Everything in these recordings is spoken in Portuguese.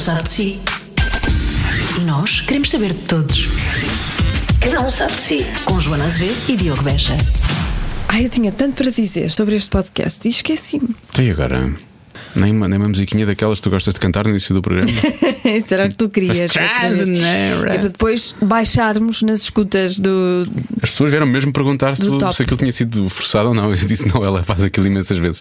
sabe de si. E nós queremos saber de todos. Cada um sabe de si. Com Joana Azevedo e Diogo Beja. Ai, eu tinha tanto para dizer sobre este podcast e esqueci-me. E agora? Nem uma, nem uma musiquinha daquelas que tu gostas de cantar no início do programa. Será que tu querias? Né, para depois baixarmos nas escutas do. As pessoas vieram mesmo perguntar se, tu- se aquilo tinha sido forçado ou não. Eu disse não, ela faz aquilo imensas vezes.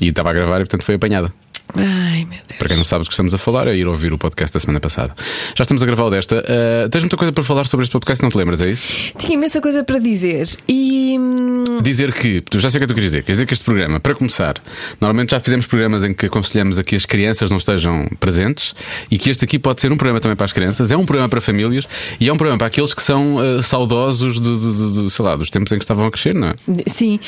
E estava a gravar e portanto foi apanhada. Ai, meu Deus. Para quem não sabe o que estamos a falar, é ir ouvir o podcast da semana passada. Já estamos a gravar o desta. Ah, tens muita coisa para falar sobre este podcast, não te lembras, é isso? Tinha imensa coisa para dizer e. hum, Dizer que, tu já sei o que é que tu queres dizer, quer dizer que este programa, para começar, normalmente já fizemos programas em que aconselhamos a que as crianças não estejam presentes e que este aqui pode ser um programa também para as crianças, é um programa para famílias e é um programa para aqueles que são ah, saudosos de, de- de- de, sei lá, dos tempos em que estavam a crescer, não é? Sim.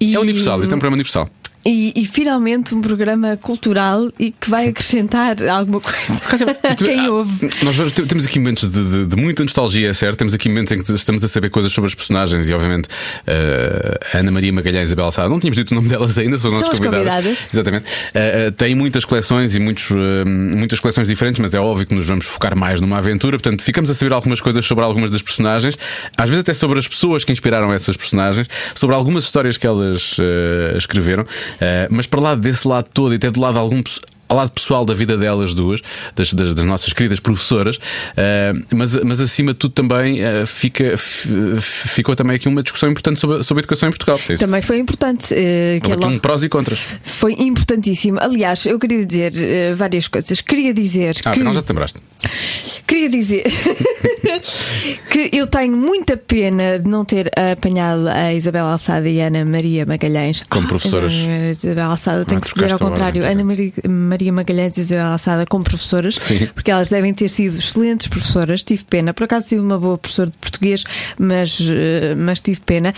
E, É universal, isto é um programa universal. E, e finalmente um programa cultural e que vai acrescentar alguma coisa a quem ouve. Nós vamos- temos aqui momentos de, de- de muita nostalgia, é certo? Temos aqui momentos em que estamos a saber coisas sobre as personagens e, obviamente, a Ana Maria Magalhães e a Bela Sá. Não tínhamos dito o nome delas ainda, são, São nossas as convidadas. Exatamente. Eh, eh, tem muitas coleções e muitos, eh, muitas coleções diferentes, mas é óbvio que nos vamos focar mais numa aventura. Portanto, ficamos a saber algumas coisas sobre algumas das personagens, às vezes até sobre as pessoas que inspiraram essas personagens, sobre algumas histórias que elas escreveram. Eh, mas para lá desse lado todo e até do lado de algum. Ao lado pessoal da vida delas duas, das, das- das nossas queridas professoras, eh, mas, mas acima de tudo também eh, fica, f- ficou também aqui uma discussão importante sobre, a- sobre a educação em Portugal. É? Também foi importante. eh, que é logo- um prós e contras. Foi importantíssimo. Aliás, eu queria dizer eh, várias coisas. Queria dizer Ah, que. afinal já te lembraste. Queria dizer que eu tenho muita pena de não ter apanhado a Isabel Alçada e a Ana Maria Magalhães Como professoras. A Isabel Alçada tem Ah, que dizer ao contrário. ordem, Ana Maria, Maria Magalhães e Isabel Alçada como professoras, Sim. porque elas devem ter sido excelentes professoras. Tive pena. Por acaso tive uma boa professora de português, mas, eh, mas tive pena.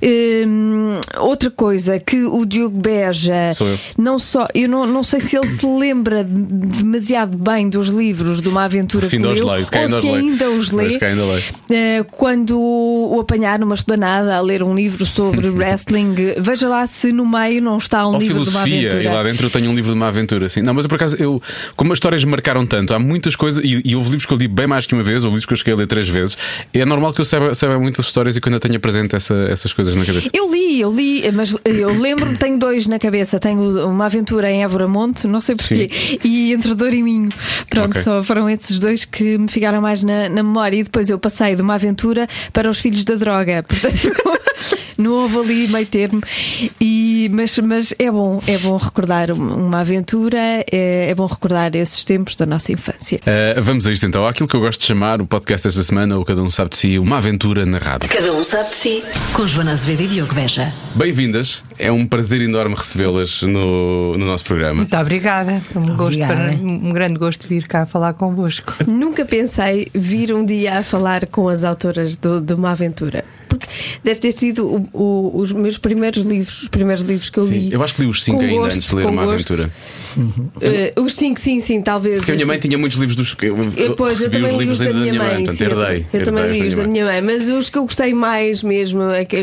Hum, outra coisa que o Diogo Beja Sou eu. não só, eu não, não sei se ele se lembra demasiado bem dos livros de uma aventura Se que ainda leu, se ou ainda se leio. ainda os lê. Ainda. Eh, quando o apanhar numa esplanada a ler um livro sobre wrestling, veja lá se no meio não está um Ou livro de uma aventura. e lá dentro eu tenho um livro de uma aventura. Assim. Não, mas por acaso, eu, como as histórias me marcaram tanto, há muitas coisas, e, e houve livros que eu li bem mais que uma vez, houve livros que eu cheguei a ler três vezes. É normal que eu saiba, saiba muitas histórias e que eu ainda tenha presente essa- essas coisas na cabeça. Eu li, eu li, mas eu lembro-me, tenho dois na cabeça. Tenho uma aventura em Évora Monte, não sei porquê, e Entre Dor e Minho. Pronto, Ok. só foram esses dois que me ficaram mais na, na memória. E depois eu passei de uma aventura para os filhos da droga. Portanto, não houve ali meio termo. E, mas, mas é bom, é bom recordar uma aventura, é, é bom recordar esses tempos da nossa infância. Uh, vamos a isto então. Aquilo que eu gosto de chamar o podcast esta semana, ou cada um sabe de si, uma aventura na rádio. Cada um sabe de si. Com Joana Azevedo e Diogo Beja. Bem-vindas, é um prazer enorme recebê-las no, no nosso programa. Muito obrigada. Um, gosto Obrigada. para, um grande gosto de vir cá falar convosco. Nunca pensei vir um dia a falar com as autoras do- de uma aventura. Porque deve ter sido o- o- os meus primeiros livros, os primeiros livros que eu Sim, li. eu acho que li os cinco ainda gosto, antes de ler uma gosto. aventura. Eh, os cinco, sim, sim, talvez. Porque a minha mãe tinha muitos livros dos. Eu, Eu, pois, eu também os li livros os da minha mãe. portanto, herdei. também- eu também li os da minha mãe, mas os que eu gostei mais mesmo, é que,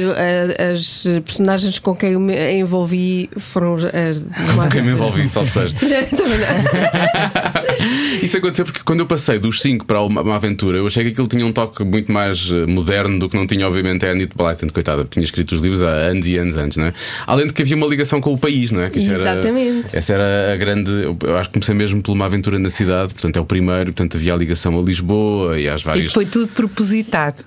as personagens com quem eu me envolvi foram as Com quem me envolvi, salve seja. Também não. Isso aconteceu porque quando eu passei dos 5 para uma, uma aventura, eu achei que aquilo tinha um toque muito mais eh, moderno do que não tinha, obviamente, a Anita Blyton, coitada, tinha escrito os livros há anos e anos antes, não é? Além de que havia uma ligação com o país, não é? Que Exatamente. Era, essa era a grande. Eu acho que comecei mesmo por uma aventura na cidade, portanto é o primeiro, portanto havia a ligação a Lisboa e às E várias. que foi tudo propositado.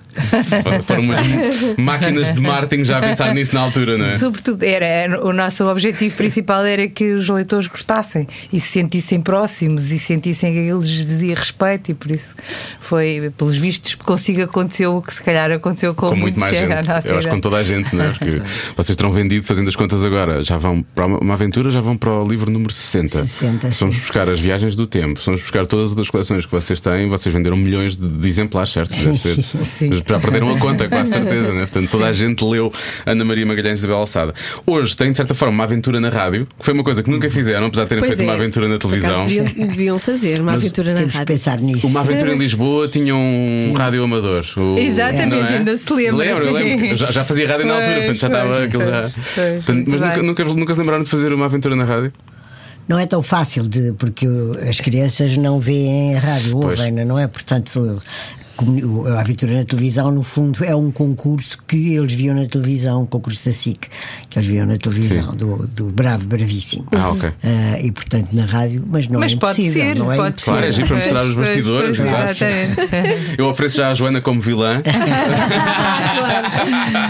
Foram umas máquinas de marketing já a pensar nisso na altura, não é? Sobretudo, era, o nosso objetivo principal era que os leitores gostassem e se sentissem próximos e sentissem que lhes dizia respeito, e por isso foi, pelos vistos, consigo aconteceu o que se calhar aconteceu com, com muito mais gente. Eu acho que com toda a gente, não é? Porque vocês terão vendido, fazendo as contas agora, já vão para uma, uma aventura, já vão para o livro número 60. 60, Vamos sim. buscar as viagens do tempo, vamos buscar todas as coleções que vocês têm. Vocês venderam milhões de, de exemplares, certo? Sim. Já perderam a conta, com certeza, né? Portanto, toda a gente leu Ana Maria Magalhães e Isabel Alçada. Hoje tem, de certa forma, uma aventura na rádio, que foi uma coisa que nunca fizeram, apesar de terem Pois feito uma é. aventura na televisão. deviam, deviam fazer uma Mas aventura na Temos que rádio. pensar nisso. Uma aventura em Lisboa tinha um rádio amador. O- Exatamente, é? ainda se lembra, Lembro, eu sim. lembro. Já, já fazia rádio na altura, portanto já estava aquilo já. Portanto, mas nunca, nunca, nunca se lembraram de fazer uma aventura na rádio? Não é tão fácil de porque as crianças não veem a rádio, Pois. ouvem, não é? Portanto, a aventura na televisão, no fundo, é um concurso que eles viam na televisão, um concurso da SIC, que eles viam na televisão, do, do Bravo Bravíssimo. Ah, ok. Ah, e portanto na rádio, mas não Mas é pode impossível, ser, não é pode impossível. Claro, é giro para mostrar os Pois, bastidores, pois, exato. exatamente. Eu ofereço já a Joana como vilã.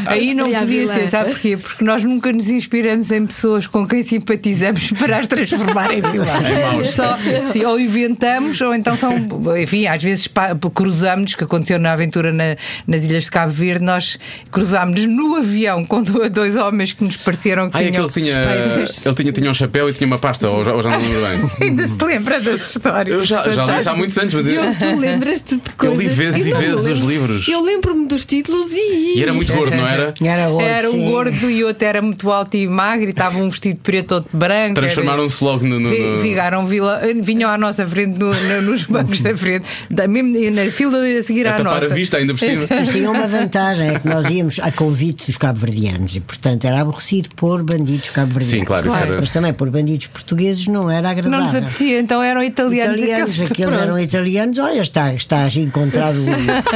Aí não podia ser, sabe porquê? Porque nós nunca nos inspiramos em pessoas com quem simpatizamos para as transformar em vilãs. Só, sim, ou inventamos, ou então são, enfim, às vezes cruzamos, que aconteceu na aventura na- nas Ilhas de Cabo Verde, nós cruzámos no avião com do- dois homens que nos pareceram que Ah, tinham aquele tinha, suspeitos. ele tinha, tinha um chapéu e tinha uma pasta, ou já, ou já não lembro bem. Ainda se lembra das histórias. Eu já, já li isso há muitos anos, mas eu, Diogo, tu lembras-te de eu coisas? li vezes e vezes os livros. Eu lembro-me dos títulos e. E era muito gordo, não era? Era, outro, Era um sim. gordo e outro era muito alto e magro e estava um vestido preto, outro branco. Transformaram-se logo no. no, no- Ficaram, vila- vinham à nossa frente no- no- nos bancos da frente, da, mesmo na fila seguir A à tapar nossa. a vista ainda por cima. Mas tinha uma vantagem, é que nós íamos a convite dos cabo-verdianos e, portanto, era aborrecido pôr bandidos cabo-verdianos. Sim, claro, isso Claro. era- Mas também pôr bandidos portugueses não era agradável. Não nos apetecia, então eram italianos, Italianos, aqueles Pronto. eram italianos, olha, está, está encontrado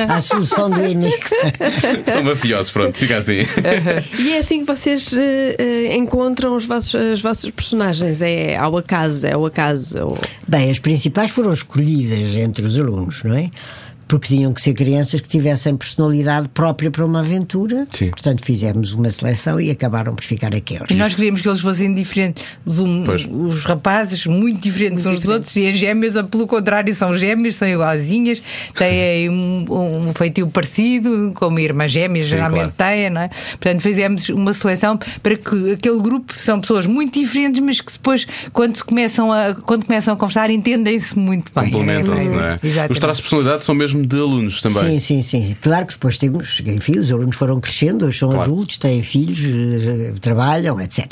a solução do enigma. São mafiosos, pronto, fica assim. E é assim que vocês eh, encontram os vossos, as vossas personagens? É ao acaso, é ao acaso. Ou... Bem, as principais foram escolhidas entre os alunos, não é? Porque tinham que ser crianças que tivessem personalidade própria para uma aventura. Sim. Portanto, fizemos uma seleção e acabaram por ficar aqueles. E nós queríamos que eles fossem diferentes. Os, um- os rapazes, muito diferentes uns dos outros, e as gêmeas, pelo contrário, são gêmeas, são igualzinhas, têm um, um feitio parecido, como irmãs gêmeas geralmente têm, não é? Portanto, fizemos uma seleção para que aquele grupo são pessoas muito diferentes, mas que depois, quando, se começam, a, quando começam a conversar, entendem-se muito bem. Complementam-se, não é? Exatamente. Os traços de personalidade são mesmo de alunos também. Sim, sim, sim. Claro que depois temos, enfim, os alunos foram crescendo, hoje são Claro. adultos, têm filhos, eh, trabalham, etc.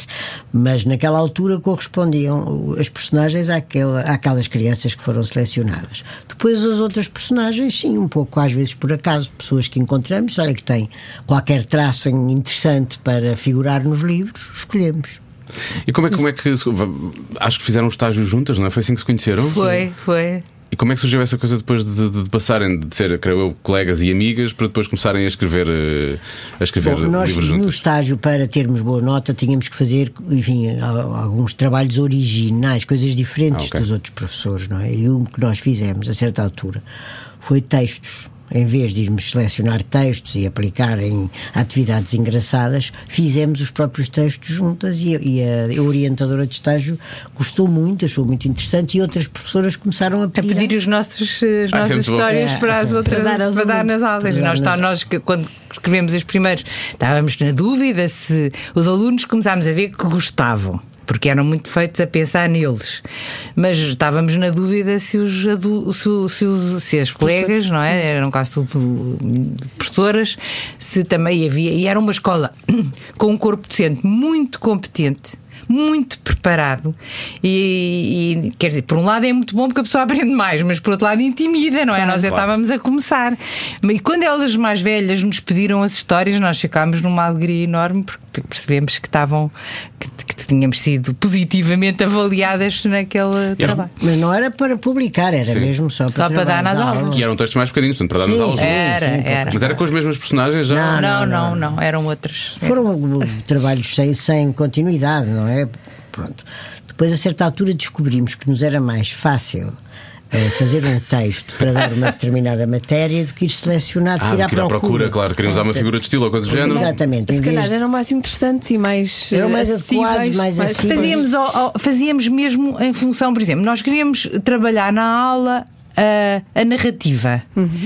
Mas naquela altura correspondiam as personagens àquela, àquelas crianças que foram selecionadas. Depois as outras personagens, sim, um pouco às vezes por acaso, pessoas que encontramos, olha que têm qualquer traço interessante para figurar nos livros, escolhemos. E como é, como é que. Acho que fizeram um estágio juntas, não é? Foi assim que se conheceram? Foi, foi. E como é que surgiu essa coisa depois de, de- de passarem de ser, creio eu, colegas e amigas para depois começarem a escrever, eh, a escrever Bom, nós livros no juntas? estágio para termos boa nota tínhamos que fazer, enfim, al- alguns trabalhos originais, coisas diferentes Ah, ok. dos outros professores, não é? E um que nós fizemos a certa altura foi textos. Em vez de irmos selecionar textos e aplicar em atividades engraçadas, fizemos os próprios textos juntas e, a- e a orientadora de estágio gostou muito, achou muito interessante e outras professoras começaram a a pedir. pedir os nossos, as Ah, é nossas histórias É, para as é. outras Para dar para dar nas aulas. Nós, tá- nas- nós que quando escrevemos os primeiros estávamos na dúvida se os alunos começámos a ver que gostavam. Porque eram muito feitos a pensar neles, mas estávamos na dúvida se os, se, se os- se as colegas, não é? Eram quase tudo professoras, se também havia. E era uma escola com um corpo docente muito competente muito preparado e, e, quer dizer, por um lado é muito bom porque a pessoa aprende mais, mas por outro lado intimida, não é? nós já claro. estávamos a começar. E quando elas mais velhas nos pediram as histórias, nós ficámos numa alegria enorme porque percebemos que estavam que, que tínhamos sido positivamente avaliadas naquele trabalho. Mas não era para publicar, era Sim. mesmo só para, Só para dar nas de aulas. E eram textos mais pequeninos, portanto, para dar nas Sim, aulas. sim. Era, era. Mas era com as mesmas personagens já? Não, não, não, eram outras. Foram uh, trabalhos sem, sem continuidade, não é? Pronto. Depois, a certa altura, descobrimos que nos era mais fácil eh, fazer um texto para dar uma determinada matéria do que ir selecionar, do Ah, que ir à que ir à procura. procura, claro. Queríamos usar uma figura de estilo ou coisa do género. Exatamente. Se calhar eram mais interessantes e mais. Eram eh, mais acessíveis, adequados, mais acessíveis. Fazíamos, ao- ao- fazíamos mesmo em função, por exemplo, nós queríamos trabalhar na aula. A, a narrativa.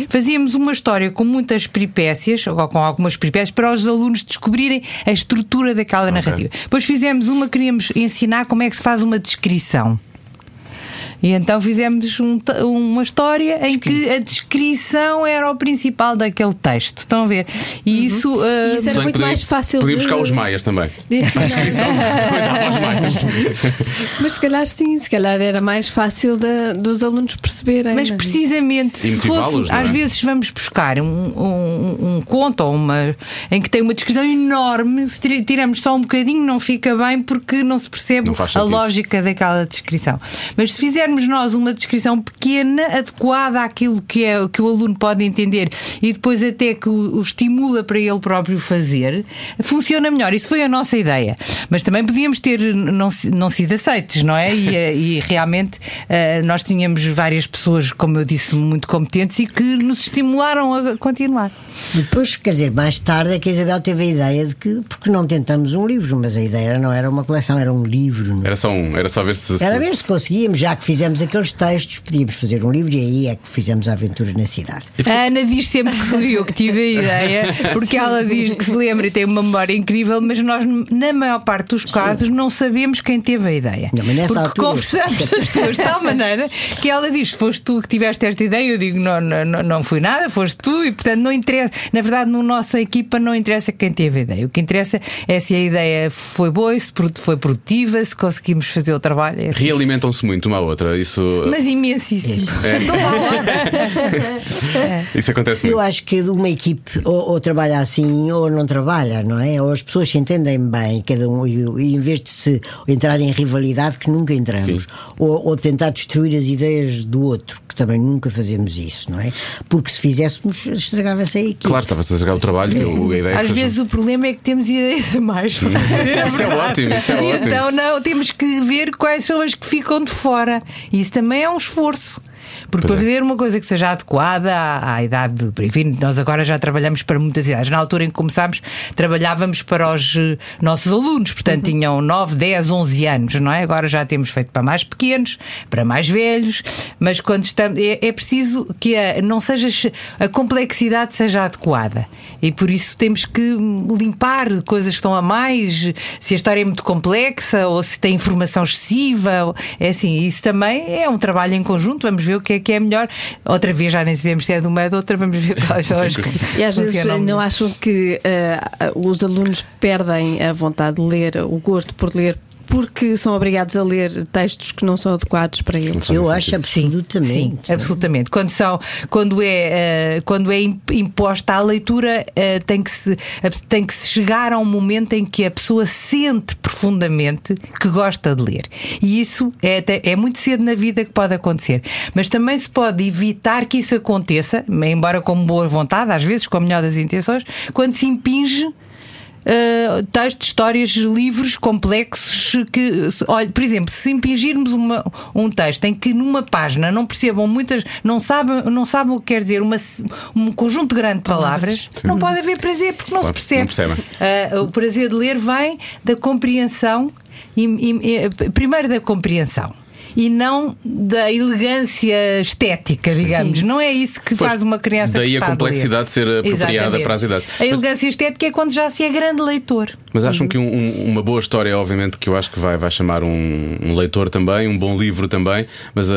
Fazíamos uma história com muitas peripécias, ou com algumas peripécias, para os alunos descobrirem a estrutura daquela narrativa. Depois fizemos uma, queríamos ensinar como é que se faz uma descrição. E então fizemos um uma história em que a descrição era o principal daquele texto. Estão a ver? E isso. ah, Isso era Se bem muito podia- mais fácil Podia de- buscar os maias também. de A descrição aos maias. Mas se calhar sim, se calhar era mais fácil da- dos alunos perceberem. Mas é? precisamente, se fosse, é? às vezes vamos buscar um, um, um conto ou uma, em que tem uma descrição enorme, se tira- tiramos só um bocadinho, não fica bem porque não se percebe Não a lógica daquela descrição. Mas se fizermos nós uma descrição pequena, adequada àquilo que, é, que o aluno pode entender e depois até que o, o estimula para ele próprio fazer, funciona melhor. Isso foi a nossa ideia. Mas também podíamos ter não, não sido aceites, não é? E, eh, e realmente eh, nós tínhamos várias pessoas, como eu disse, muito competentes e que nos estimularam a continuar. Depois, quer dizer, mais tarde é que a Isabel teve a ideia de que, porque não tentamos um livro, mas a ideia não era uma coleção, era um livro. não é? Era só um, era só ver se. se- Era ver se conseguíamos, já que fizemos aqueles textos, podíamos fazer um livro e aí é que fizemos a aventura na cidade. A Ana diz sempre que sou eu que tive a ideia, porque ela diz que se lembra e tem uma memória incrível, mas nós, na maior parte dos casos, não sabemos quem teve a ideia. Não, mas nessa porque altura- conversamos as duas de tal maneira que ela diz: foste tu que tiveste esta ideia, eu digo: não, não, não, fui nada, foste tu, e portanto não interessa. Na verdade, na nossa equipa não interessa quem teve a ideia. O que interessa é se a ideia foi boa, se foi produtiva, se conseguimos fazer o trabalho. É assim. Realimentam-se muito uma à outra. Isso, Mas imensíssimo. Lá. isso acontece muito. Eu acho que uma equipe ou, ou trabalha assim ou não trabalha, não é? Ou as pessoas se entendem bem, cada um, e, e em vez de se entrar em rivalidade, que nunca entramos, ou, ou tentar destruir as ideias do outro, que também nunca fazemos isso, não é? Porque se fizéssemos, estragava-se a equipe. Claro, estava-se a jogar o trabalho. e a ideia é Às vezes o problema é que temos ideias a mais. Isso é ótimo, isso é E ótimo. Então não, temos que ver quais são as que ficam de fora. E isso também é um esforço. Porque Pois para é. fazer uma coisa que seja adequada à, à idade, de- enfim, nós agora já trabalhamos para muitas idades. Na altura em que começámos, trabalhávamos para os eh, nossos alunos, portanto tinham 9, 10, 11 anos, não é? Agora já temos feito para mais pequenos, para mais velhos, mas quando estamos. É, é preciso que a, não seja a complexidade seja adequada. E por isso temos que limpar coisas que estão a mais, se a história é muito complexa ou se tem informação excessiva. É assim, isso também é um trabalho em conjunto. Vamos ver o que é que é melhor. Outra vez já nem sabemos se é de uma ou de outra, vamos ver quais são as que E às vezes não melhor. acham que ah, os alunos perdem a vontade de ler, o gosto por ler, porque são obrigados a ler textos que não são adequados para eles. Eu acho Sim, absolutamente. absolutamente. Quando, são, quando, é, eh, quando é im- imposta a leitura, eh, tem, que se, tem que se chegar a um momento em que a pessoa sente profundamente que gosta de ler. E isso é, até- é muito cedo na vida que pode acontecer. Mas também se pode evitar que isso aconteça, embora com boa vontade, às vezes com a melhor das intenções, quando se impinge. Uh, textos, histórias, livros complexos que, olha, por exemplo, se impingirmos uma, um texto em que numa página não percebam muitas, não sabem, não sabem o que quer dizer uma, um conjunto grande de palavras, não pode haver prazer porque não Claro, se percebe. não. Uh, o prazer de ler vem da compreensão, e- e- primeiro da compreensão. E não da elegância estética, digamos. Não é isso que Pois, faz uma criança daí a gostar de complexidade ser apropriada Exatamente. para as idades. A Mas- elegância estética é quando já se é grande leitor. Mas acham que um- um- uma boa história, obviamente, que eu acho que vai, vai chamar um, um leitor também, um bom livro também, mas ah,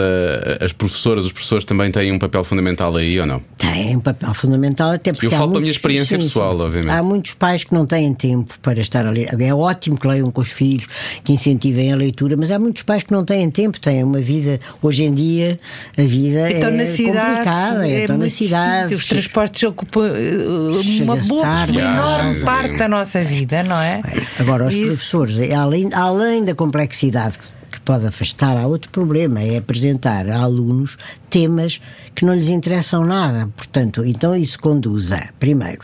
as professoras, os professores também têm um papel fundamental aí ou não? Tem um papel fundamental, até porque. Eu falo da minha experiência pessoal, obviamente. Há muitos pais que não têm tempo para estar a ler. É ótimo que leiam com os filhos, que incentivem a leitura, mas há muitos pais que não têm tempo, têm uma vida. Hoje em dia, a vida Então, é na cidade, complicada, é estão na cidade. Os transportes ocupam uh, uma boa, tarde. uma enorme Viagens, parte é. da nossa vida, não é? Agora, os Isso. professores, é além, além da complexidade que pode afastar, há outro problema: é apresentar a alunos temas que não lhes interessam nada. Portanto, então isso conduz a, primeiro,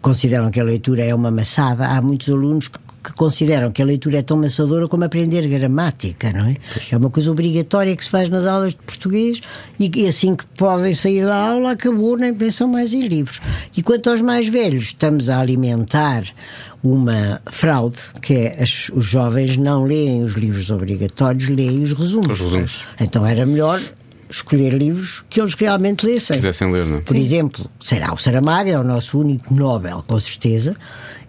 consideram que a leitura é uma maçada. Há muitos alunos que, que consideram que a leitura é tão maçadora como aprender gramática, não é? É uma coisa obrigatória que se faz nas aulas de português e, e assim que podem sair da aula, acabou, nem pensam mais em livros. E quanto aos mais velhos, estamos a alimentar uma fraude, que é as- os jovens não leem os livros obrigatórios, leem os resumos. Os resumos. Então era melhor escolher livros que eles realmente lessem. Quisessem ler, não é? Por exemplo, será o Saramago, é o nosso único Nobel, com certeza,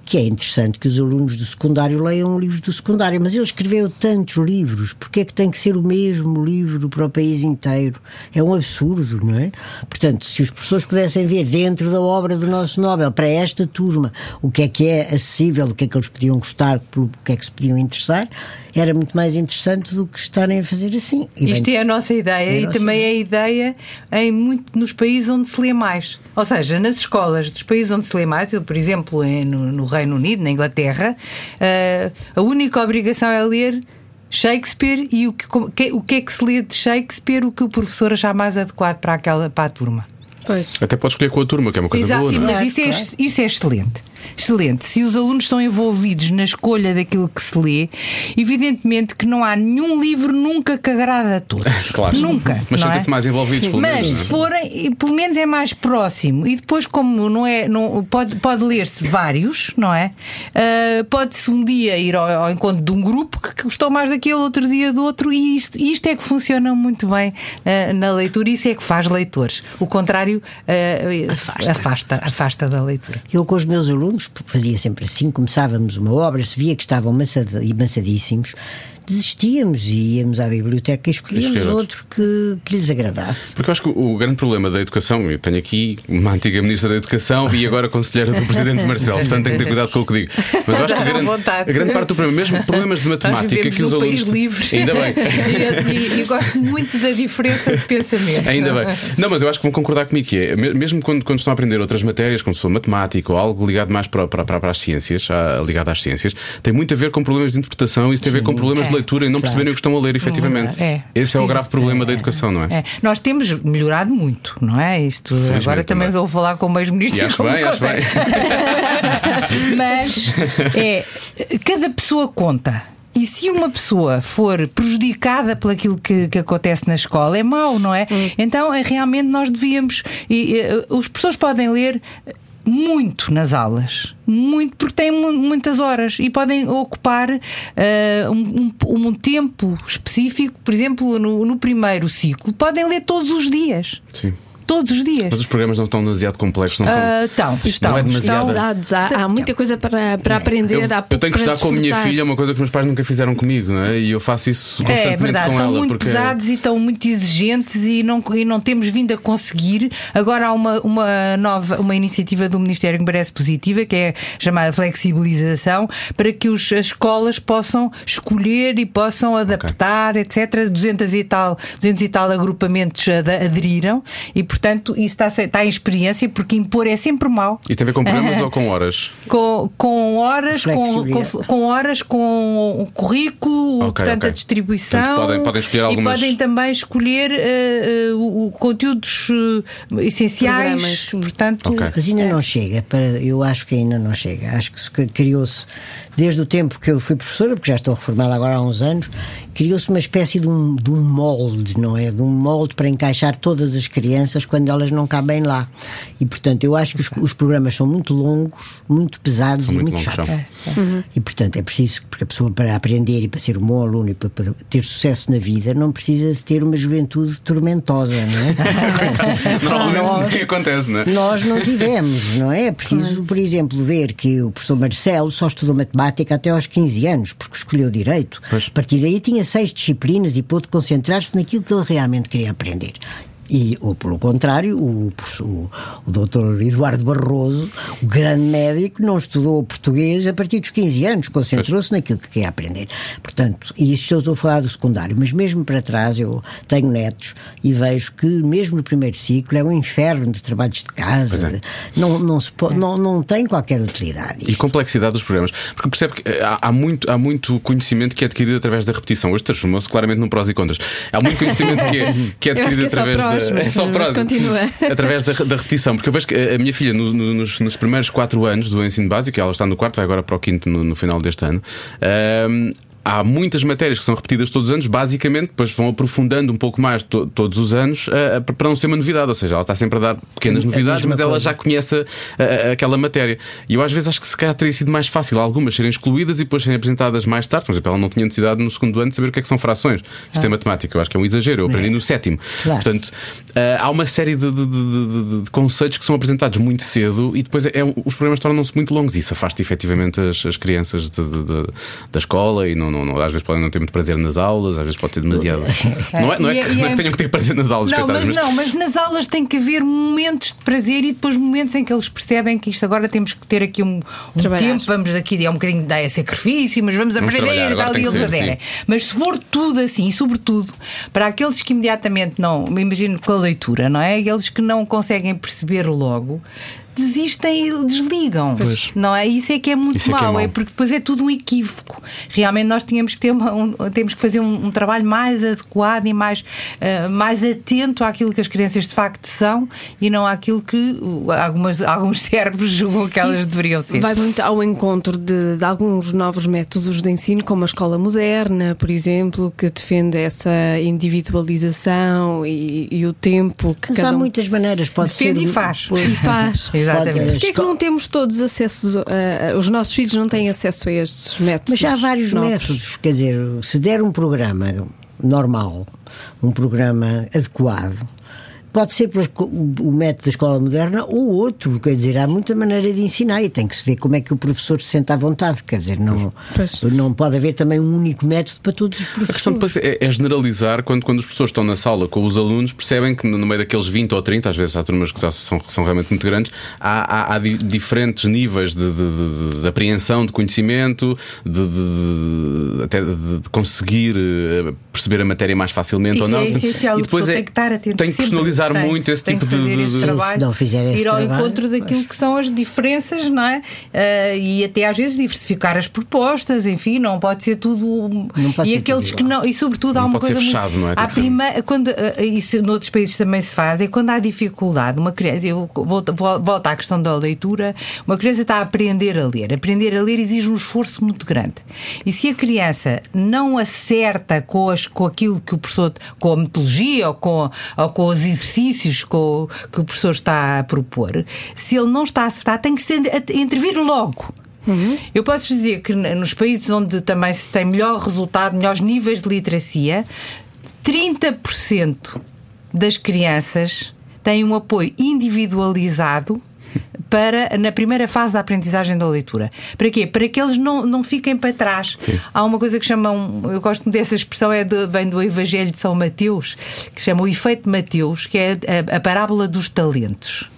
que é interessante que os alunos do secundário leiam um livro do secundário, mas ele escreveu tantos livros, porque é que tem que ser o mesmo livro para o país inteiro? É um absurdo, não é? Portanto, se os professores pudessem ver dentro da obra do nosso Nobel, para esta turma, o que é que é acessível, o que é que eles podiam gostar, pelo que é que se podiam interessar, era muito mais interessante do que estarem a fazer assim. E Isto bem, é a nossa ideia É a e também é a ideia em muito nos países onde se lê mais. Ou seja, nas escolas dos países onde se lê mais, eu, por exemplo, em- no, no Reino Unido, na Inglaterra, eh, a única obrigação é ler Shakespeare e o que, como- que- o que é que se lê de Shakespeare, o que o professor achar mais adequado para, aquela, para a turma. Pois. Até podes escolher com a turma, que é uma coisa Exato, boa, não é? mas isso é, isso é excelente. Excelente. Se os alunos estão envolvidos na escolha daquilo que se lê, evidentemente que não há nenhum livro nunca que agrada a todos. Claro. Nunca. Mas é? sentem-se mais envolvidos, pelo Mas menos. se não é? forem, e pelo menos é mais próximo. E depois, como não é, não, pode, pode ler-se vários, não é? Ah, Pode-se um dia ir ao, ao encontro de um grupo que gostou mais daquele, outro dia do outro, e isto, isto é que funciona muito bem ah, na leitura, isso é que faz leitores. O contrário ah, afasta. afasta, da leitura. Eu com os meus alunos fazia sempre assim, começávamos uma obra, se via que estavam maçad- amassadíssimos, desistíamos e íamos à biblioteca e escolhíamos Escolher outro que, que lhes agradasse. Porque eu acho que o grande problema da educação, eu tenho aqui uma antiga Ministra da Educação e agora Conselheira do Presidente Marcelo, portanto tenho que ter cuidado com o que digo. Mas eu acho que a grande, vontade. a grande parte do problema, mesmo problemas de matemática que os alunos. país livre. Ainda bem. e, e- e gosto muito da diferença de pensamento. Ainda bem. Não, mas eu acho que vão concordar comigo que é, me- mesmo quando, quando estão a aprender outras matérias, como se for matemática ou algo ligado mais para, para, para, para as ciências, ah, ligado às ciências, tem muito a ver com problemas de interpretação, isso tem a ver com problemas de é, leitura e não perceberem o que estão a ler, efetivamente. É, Esse é o grave problema da educação, não é? É, Nós temos melhorado muito, não é? Isto agora também, também. vou falar com o ex-ministro E acho bem, acho consegue. Mas é, cada pessoa conta. E se uma pessoa for prejudicada por aquilo que, que acontece na escola, é mau, não é? Então, é, realmente, nós devíamos. E, e, os professores podem ler muito nas aulas, muito, porque têm mu- muitas horas e podem ocupar eh, um, um- um tempo específico, por exemplo, no, no primeiro ciclo, podem ler todos os dias. Sim. Todos os dias. Mas os programas não estão demasiado complexos, não são. Ah, estão, estão, não é demasiado- estão. Pesados, há, há muita coisa para, para aprender. Eu, há eu tenho que estar com a minha filha, uma coisa que os meus pais nunca fizeram comigo, não é? E eu faço isso constantemente É verdade, com estão ela. muito porque pesados e estão muito exigentes e não, e não temos vindo a conseguir. Agora há uma, uma nova uma iniciativa do Ministério que me parece positiva, que é chamada flexibilização, para que os, as escolas possam escolher e possam adaptar, etc. 200 e tal, 200 e tal agrupamentos ad- aderiram e, portanto, isso está, está em experiência, porque impor é sempre mau. Isto tem a ver com programas ou com horas? Com, com horas, com, com, com horas, com o currículo, Ok, portanto, ok. a distribuição. Portanto, podem- podem escolher algumas- E podem também escolher o, o conteúdos eh, essenciais. Programas, sim. portanto, Ok. Mas ainda não chega, para, eu acho que ainda não chega. Acho que se que criou-se, desde o tempo que eu fui professora, porque já estou reformada agora há uns anos, criou-se uma espécie de um, de um molde, não é? De um molde para encaixar todas as crianças quando elas não cabem lá. E portanto, eu acho que os, os programas são muito longos, muito pesados São e muito muito chatos. são. E portanto, é preciso, porque a pessoa para aprender e para ser um bom aluno e para, para ter sucesso na vida, não precisa de ter uma juventude tormentosa, não é? Normalmente Nós- acontece, não é? nós não tivemos, não é? É preciso, por exemplo, ver que o professor Marcelo só estudou matemática até aos 15 anos, porque escolheu direito. Pois. A partir daí tinha seis disciplinas e pôde concentrar-se naquilo que ele realmente queria aprender. E, ou pelo contrário, o, o, o doutor Eduardo Barroso, o grande médico, não estudou português a partir dos 15 anos, concentrou-se naquilo que queria aprender. Portanto, e isto eu estou a falar do secundário, mas mesmo para trás eu tenho netos e vejo que mesmo no primeiro ciclo é um inferno de trabalhos de casa, de- não, não, se não, não tem qualquer utilidade. E isto. complexidade dos programas. Porque percebe que eh, há, há muito, há muito conhecimento que é adquirido através da repetição. Hoje transformou-se claramente num prós e contras. Há muito conhecimento que é, que é adquirido que é através prós, mas- É só prós. continua. Através da, da repetição. Porque eu vejo que a minha filha, no- no- nos, nos primeiros quatro anos do ensino básico, ela está no quarto, vai agora para o quinto no, no final deste ano. Há muitas matérias que são repetidas todos os anos, basicamente, depois vão aprofundando um pouco mais to, todos os anos uh, para não ser uma novidade. Ou seja, ela está sempre a dar pequenas A novidades, mas ela coisa. já conhece uh, aquela matéria. E eu às vezes acho que se calhar teria sido mais fácil algumas serem excluídas e depois serem apresentadas mais tarde. Por exemplo, ela não tinha necessidade no segundo ano de saber o que é que são frações. Isto é matemática, eu acho que é um exagero. Eu aprendi no sétimo. Claro. Portanto, uh, há uma série de, de- de- de- conceitos que são apresentados muito cedo e depois é, os problemas tornam-se muito longos. E isso afasta efetivamente as, as crianças da escola e não, não- não- às vezes podem não ter muito prazer nas aulas, às vezes pode ter demasiado. Não é, não é, E é- que, e não é é- que tenham que ter prazer nas aulas, Não, coitados, mas não, mas nas aulas tem que haver momentos de prazer e depois momentos em que eles percebem que isto agora temos que ter aqui um, um tempo, vamos aqui, é um bocadinho de é sacrifício, mas vamos, Vamos aprender e tal, e eles ser, aderem. Mas se for tudo assim, e sobretudo para aqueles que imediatamente não, me imagino com a leitura, não é? Aqueles que não conseguem perceber logo. Desistem e desligam, não é? Isso é que é muito Isso é que é mau, mau. é porque depois é tudo um equívoco. Realmente nós tínhamos que ter uma- um, temos que fazer um, um trabalho mais adequado e mais, eh, mais atento àquilo que as crianças de facto são e não àquilo que uh, algumas, alguns cérebros julgam que elas Isso deveriam ser. Vai muito ao encontro de, de alguns novos métodos de ensino, como a escola moderna, por exemplo, que defende essa individualização e, e o tempo que Mas cada há um muitas maneiras, pode Defende ser. e faz. Pois. e faz. Exatamente. Porquê é que não temos todos acesso? a- os nossos filhos não têm acesso a estes métodos? Mas já há vários novos? métodos, quer dizer, se der um programa normal, um programa adequado, pode ser pelo o método da escola moderna ou outro, quer dizer, há muita maneira de ensinar e tem que se ver como é que o professor se sente à vontade, quer dizer, não, Pois. não pode haver também um único método para todos os A questão professores. depois é, é generalizar quando, quando os professores estão na sala com os alunos, percebem que no meio daqueles 20 ou 30, às vezes há turmas que já são, são realmente muito grandes, há, há- há di- diferentes níveis de, de- de- de apreensão de conhecimento, de, de- de- até de, de conseguir eh, perceber a matéria mais facilmente Isso ou não. é essencial, e o depois é, tem que estar atento tem que sempre, personalizar tem, muito esse tipo de. fazer de- esse de- trabalho, Se não fizer esse ir ao trabalho, encontro daquilo que são as diferenças, não é? Ah, e até às vezes diversificar as propostas, enfim, não pode ser tudo. Não pode e ser aqueles tudo que não, e sobretudo há Não uma pode ser coisa. fechado, muito, não é? Há prima, quando, ah, isso noutros países também se faz, é quando há dificuldade, uma criança, eu volto, volto à questão da leitura, uma criança está a aprender a ler. Aprender a ler exige um esforço muito grande. E se a criança não acerta com, as, com aquilo que o professor, com a metodologia ou com, ou com os exercícios com, que o professor está a propor, se ele não está a acertar, tem que intervir logo. Eu posso dizer que nos países onde também se tem melhor resultado, melhores níveis de literacia, 30% das crianças têm um apoio individualizado para na primeira fase da aprendizagem da leitura. Para quê? Para que eles não, não fiquem para trás. Há uma coisa que chamam, eu gosto muito dessa expressão, é de- vem do Evangelho de São Mateus, que chama o efeito de Mateus, que é a, a parábola dos talentos.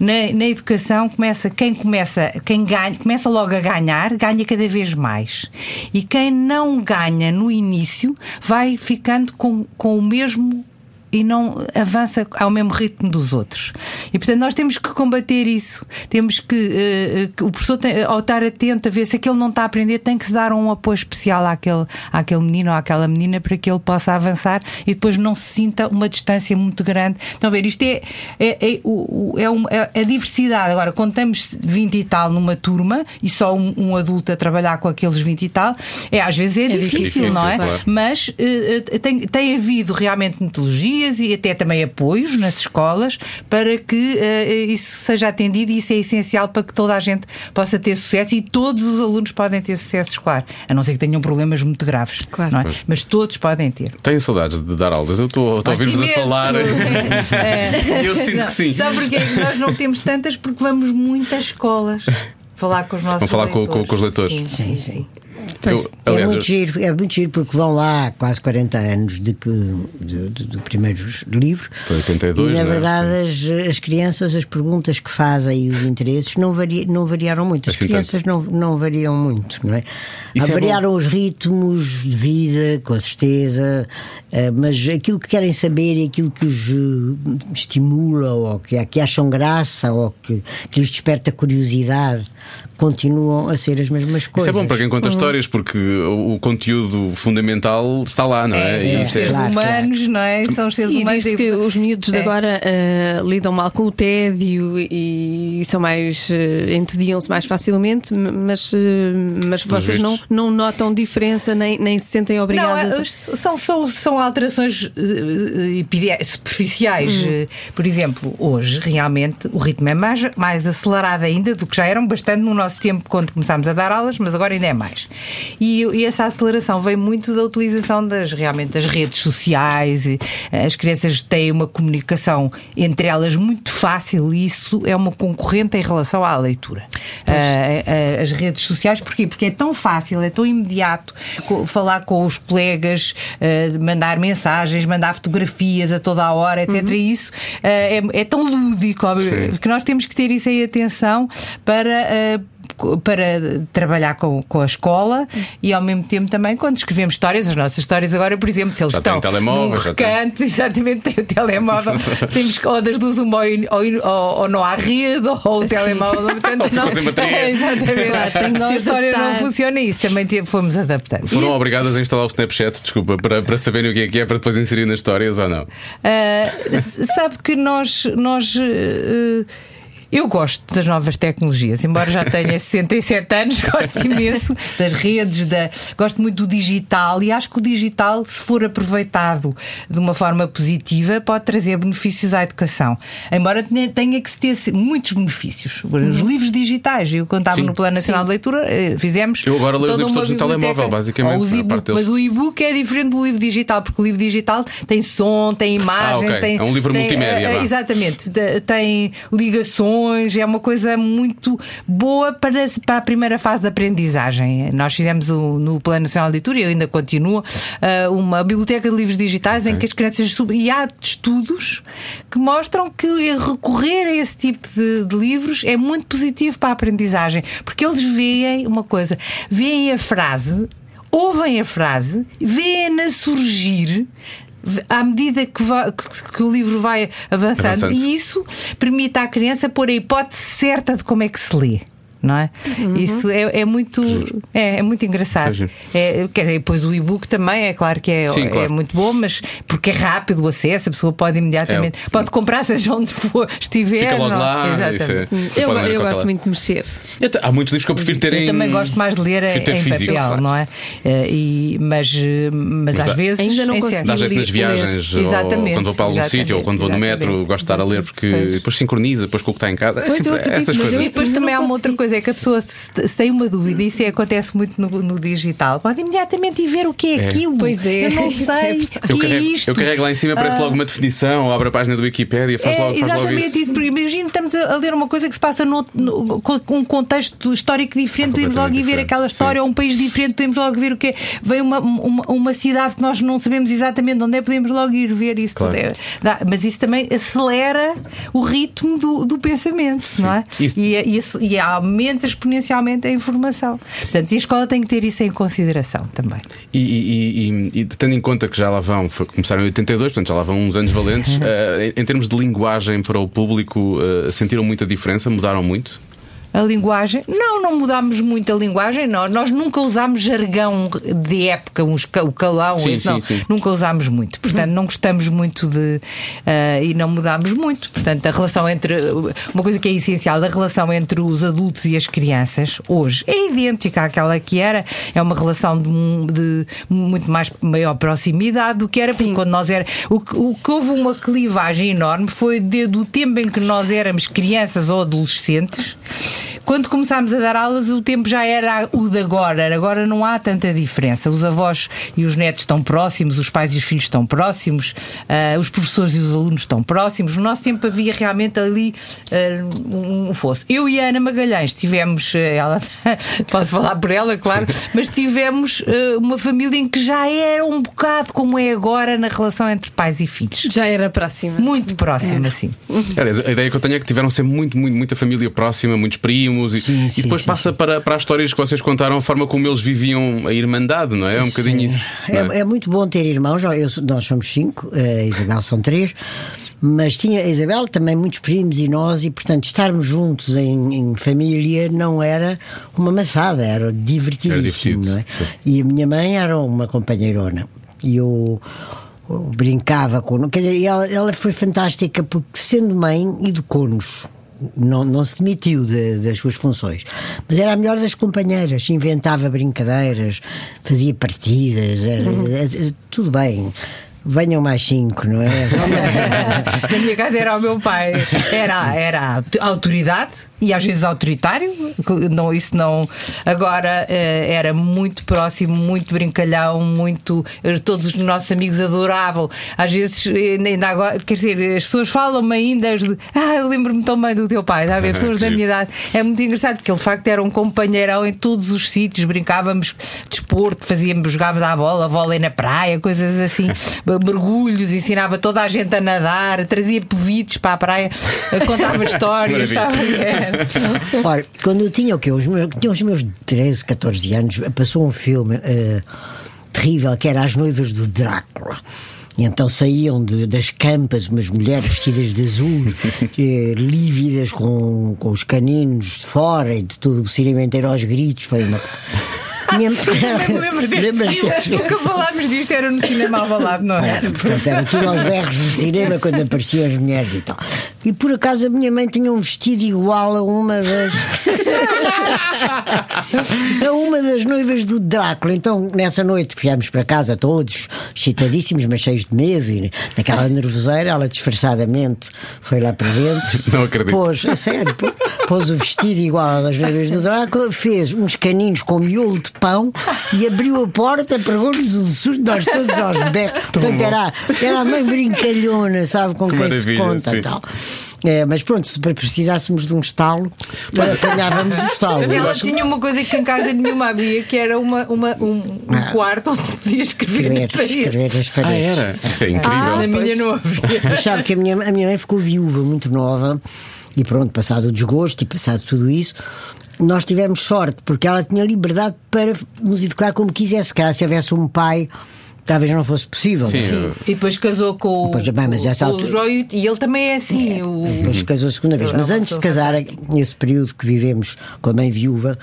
Na, na educação começa quem começa quem ganha começa logo a ganhar ganha cada vez mais e quem não ganha no início vai ficando com, com o mesmo e não avança ao mesmo ritmo dos outros. E portanto nós temos que combater isso. Temos que, eh, eh, que o professor, tem, ao estar atento a ver se aquele não está a aprender, tem que se dar um apoio especial àquele, àquele menino ou àquela menina para que ele possa avançar e depois não se sinta uma distância muito grande. Estão a ver? Isto é, é, é, é, uma- é a diversidade. Agora, temos 20 e tal numa turma e só um, um adulto a trabalhar com aqueles 20 e tal, é, às vezes é, difícil, difícil, não é? claro. Mas eh, eh, tem, tem havido realmente metodologias e até também apoios nas escolas para que eh, isso seja atendido e isso é essencial para que toda a gente possa ter sucesso e todos os alunos podem ter sucesso escolar, a não ser que tenham problemas muito graves, Claro. não é? Mas todos podem ter. Tenho saudades de dar aulas. Eu estou a ouvir-vos a falar. É. Eu sinto que sim. Sabe porquê? Nós não temos tantas porque vamos muito às escolas falar com os nossos Vão falar com- com- com os leitores. Sim, Sim, sim. Pois, Eu- É aliás, muito, eu- giro, é muito giro porque vão lá quase 40 anos de que, de- de- do primeiro livro. Foi 82, e na é? verdade as, as crianças, as perguntas que fazem e os interesses não, vari, não variaram muito. As Assim crianças não, não variam muito, não é? Isso é variaram os ritmos de vida, com certeza, eh, mas aquilo que querem saber e aquilo que os eh, estimula ou que, que acham graça ou que, que lhes desperta curiosidade continuam a ser as mesmas Isso coisas. é bom para quem conta histórias histórias, porque o, conteúdo fundamental está lá, não é? É, E os é- seres Claro, humanos, não é? São os seres Sim, humanos. diz que os miúdos de É. agora ah, lidam mal com o tédio e são mais. ah, entediam-se mais facilmente, mas, ah, mas vocês não, vistos. não notam diferença nem, nem se sentem Não, obrigadas é, a. os- são, são, são alterações superficiais. Eh, Por exemplo, hoje realmente o ritmo é mais, mais acelerado ainda do que já eram bastante no nosso tempo quando começámos a dar aulas, mas agora ainda é mais. E, e essa aceleração vem muito da utilização das realmente das redes sociais. E, eh, as crianças têm uma comunicação entre elas muito fácil e isso é uma concorrente em relação à leitura. Eh, eh, as redes sociais, porquê? Porque é tão fácil, é tão imediato co- falar com os colegas, eh, mandar mensagens, mandar fotografias a toda a hora, etc. E isso é, é tão lúdico Sim. que nós temos que ter isso em atenção para. Para trabalhar com, com a escola e ao mesmo tempo também quando escrevemos histórias, as nossas histórias agora, por exemplo, se eles Já estão num recanto, exatamente, tem o telemóvel, se temos que ou das duas uma ou, ou, ou- não há rede ou o telemóvel portanto, Ou não. É, exatamente. Claro, tem que a história não adaptar. funciona e isso também fomos adaptando. Foram E- obrigadas a instalar o Snapchat, desculpa, para, para saberem o que é que é, para depois inserir nas histórias ou não? Uh, sabe que nós. nós uh, eu gosto das novas tecnologias, embora já tenha 67 anos, gosto imenso das redes, da, gosto muito do digital e acho que o digital, se for aproveitado de uma forma positiva, pode trazer benefícios à educação. Embora tenha, que se ter muitos benefícios. Os livros digitais, eu quando estava Sim. no Plano Nacional de Leitura, eh, fizemos. Eu agora leio livros todos no telemóvel, basicamente, mas o e-book é diferente do livro digital, porque o livro digital tem som, tem imagem, Ah, ok. tem. É um livro tem, multimédia, eh, vá. Exatamente, te- tem ligações, é uma coisa muito boa para, para a primeira fase da aprendizagem. Nós fizemos o- no Plano Nacional de Leitura e ainda continua eh, uma biblioteca de livros digitais em que as crianças sub- e há estudos que mostram que recorrer a esse tipo de, de livros é muito positivo para a aprendizagem, porque eles veem uma coisa, veem a frase ouvem a frase, veem-na surgir à medida que, que o livro vai avançando, Avançando. e isso permite à criança pôr a hipótese certa de como é que se lê. Não é? Isso é, é muito é, é muito engraçado. Sim. É, quer dizer, depois o e-book também é claro que é, Sim, é claro. muito bom, mas porque é rápido o acesso, a pessoa pode imediatamente É. pode comprar seja onde for estiver. Fica logo não? lá. Exatamente. isso é- Sim, podem eu, eu gosto muito de mexer. Eu Há muitos livros que eu prefiro ter Eu em. também gosto mais de ler em, físico. papel, não é? Eh, e- mas, mas, Mas às vezes. Ainda não certo- Dá jeito nas viagens, ou Exatamente, quando vou para algum exatamente, sítio, ou quando vou no metro, exatamente. gosto de estar a ler porque Pois. depois sincroniza, depois com o que está em casa. É Pois, sempre essas mas coisas. E depois também há uma outra consegui. Coisa: é que a pessoa se, se tem uma dúvida, isso é- acontece muito no, no digital, pode imediatamente ir ver o que é, É. aquilo. Pois é, Eu não isso é sei o que é carrego, isto. eu carrego lá em cima, aparece Ah, logo uma definição, abre a página do Wikipédia, faz é, logo, faz logo exatamente, isso. e imagina estamos a, ler uma coisa que se passa no, no- com um contexto histórico diferente, podemos logo ir ver aquela história, sim. ou um país diferente, podemos logo ver o que é. Vem uma, uma, uma cidade que nós não sabemos exatamente onde é, podemos logo ir ver isso Claro. tudo. É- dá- mas isso também acelera o ritmo do, do pensamento, não é? Isso- E, e, e aumenta exponencialmente a informação. Portanto, e a escola tem que ter isso em consideração também. E, e- e- e tendo em conta que já lá vão, começaram em 82, portanto já lá vão uns anos valentes, eh, em, em termos de linguagem para o público, eh, sentiram muita diferença? Mudaram muito? A linguagem? Não, não mudámos muito a linguagem. Não. Nós nunca usámos jargão de época, uns o calão, Sim, esse, sim, não. sim. Nunca usámos muito. Portanto, não gostamos muito de. ah, e não mudámos muito. Portanto, a relação entre. Uma coisa que é essencial, a relação entre os adultos e as crianças, hoje, é idêntica àquela que era. É uma relação de, de muito mais maior proximidade do que era, porque quando nós era. O, que- o que houve uma clivagem enorme foi desde o tempo em que nós éramos crianças ou adolescentes. Quando começámos a dar aulas, o tempo já era o de agora. Agora não há tanta diferença. Os avós e os netos estão próximos, os pais e os filhos estão próximos, ah, os professores e os alunos estão próximos. No nosso tempo havia realmente ali ah, um, fosso. Eu e a Ana Magalhães tivemos, ah, ela pode falar por ela, claro, mas tivemos ah, uma família em que já era um bocado como é agora na relação entre pais e filhos. Já era próxima. Muito próxima, assim. Aliás, a ideia que eu tenho é que tiveram sempre muito, muito, muita família próxima, muitos primos, e, Sim, e sim, depois sim, passa Para, para as histórias que vocês contaram, a forma como eles viviam a Irmandade, não é? É um bocadinho Sim. isso. É, é? é muito bom ter irmãos. Eu- nós somos cinco, a Isabel são três. Mas tinha a Isabel também muitos primos e nós, e portanto estarmos juntos em, em família não era uma maçada, era divertidíssimo, Era é? E a minha mãe era uma companheirona. E eu eu brincava com. Quer dizer, ela, ela foi fantástica porque, sendo mãe, educou-nos. Não, não se demitiu de- das suas funções, mas era a melhor das companheiras. Inventava brincadeiras, fazia partidas, era, era- tudo bem. Venham mais cinco, não é? Na minha casa era o meu pai, era, era a autoridade e às vezes autoritário, não, isso não. Agora eh, era muito próximo, muito brincalhão, muito. eh, Todos os nossos amigos adoravam. Às vezes, eh, ainda agora, quer dizer, as pessoas falam-me ainda de. Ah, eu lembro-me tão bem do teu pai, sabe? Pessoas da minha idade. É muito engraçado porque ele de facto era um companheirão em todos os sítios, brincávamos desporto, fazíamos, jogávamos à bola, vôlei na praia, coisas assim, mergulhos, ensinava toda a gente a nadar, trazia povitos para a praia, contava histórias, sabe? Olha, quando eu tinha o quê? Os meus, tinha os meus 13, 14 anos, passou um filme eh, terrível que era As Noivas do Drácula. E então saíam de- das campas umas mulheres vestidas de azul, eh, lívidas, com, com os caninos de fora e de tudo o cinema inteiro aos gritos. Foi uma. Minha... Eu lembro deste? Nunca falámos disto, era no cinema Alvalade, não era? Era, portanto, era tudo aos berros no cinema quando apareciam as mulheres e tal. E por acaso a minha mãe tinha um vestido igual a uma das. a uma das noivas do Drácula. Então, nessa noite que viemos para casa, todos excitadíssimos, mas cheios de medo, e naquela nervoseira, ela disfarçadamente foi lá para dentro. Não acredito. Pôs, a sério, pô- pôs o vestido igual das noivas do Drácula, fez uns caninhos com miolo de pão e abriu a porta, pegou-nos um susto, nós todos aos. Portanto, era, era a mãe brincalhona, sabe, com Que quem se conta sim. e tal. É, mas pronto, se precisássemos de um estalo, apanhávamos o estalo. Ela tinha uma coisa que em casa nenhuma havia, que era uma, uma, um, um quarto onde podia escrever na Escrever, escrever nas Ah, paredes. era? Isso é incrível. Na minha não havia. Mas sabe que a minha, a minha mãe ficou viúva muito nova e pronto, passado o desgosto e passado tudo isso, nós tivemos sorte porque ela tinha liberdade para nos educar como quisesse. Cá, se houvesse um pai, talvez não fosse possível. Sim, eu- E depois casou com, o- Pois bem, mas essa o altura- João e e ele também é assim. o- Depois casou a segunda vez. Eu Mas antes de casar, nesse período que vivemos com a mãe viúva,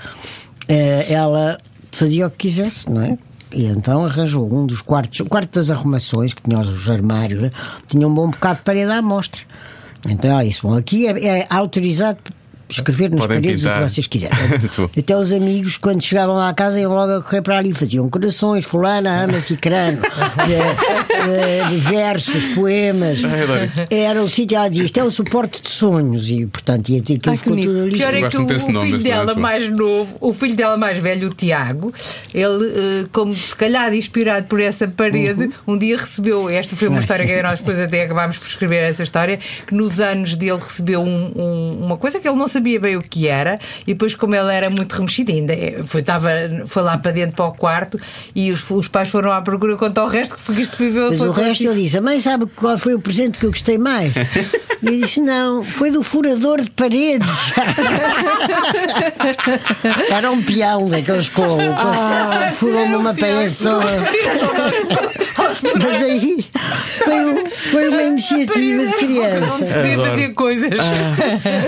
eh, ela fazia o que quisesse, não é? E então arranjou um dos quartos, o quarto das arrumações, que tinha os armários, tinha um bom bocado de parede à amostra. Então ela disse: Bom, aqui é, é autorizado escrever nas Podem paredes o pintar. que vocês quiserem. Até os amigos, quando chegavam lá à casa, iam logo a correr para ali, faziam corações, fulana, ama cicrano, eh, eh, versos, poemas. Era o sítio, ela dizia, isto é o suporte de sonhos, e portanto, e aquilo Ai, ficou tudo ali. Pior é que o, o nome, filho é dela mais novo, o filho dela mais velho, o Tiago, ele, eh, como se calhar inspirado por essa parede, um dia recebeu, esta foi uma história que nós depois até acabámos por escrever essa história, que nos anos dele recebeu um- um- uma coisa que ele não sabia bem o que era, e depois, como ele era muito remexido, ainda é- foi, tava, foi lá para dentro para o quarto, e os, os pais foram à procura quanto ao resto, que isto viveu. Mas o resto ele disse: A mãe sabe qual foi o presente que eu gostei mais? E eu disse: Não, foi do furador de paredes. Era um peão daqueles com. com Furou-me uma parede toda. Mas aí foi, um- foi uma iniciativa de Não criança. se podia fazer coisas.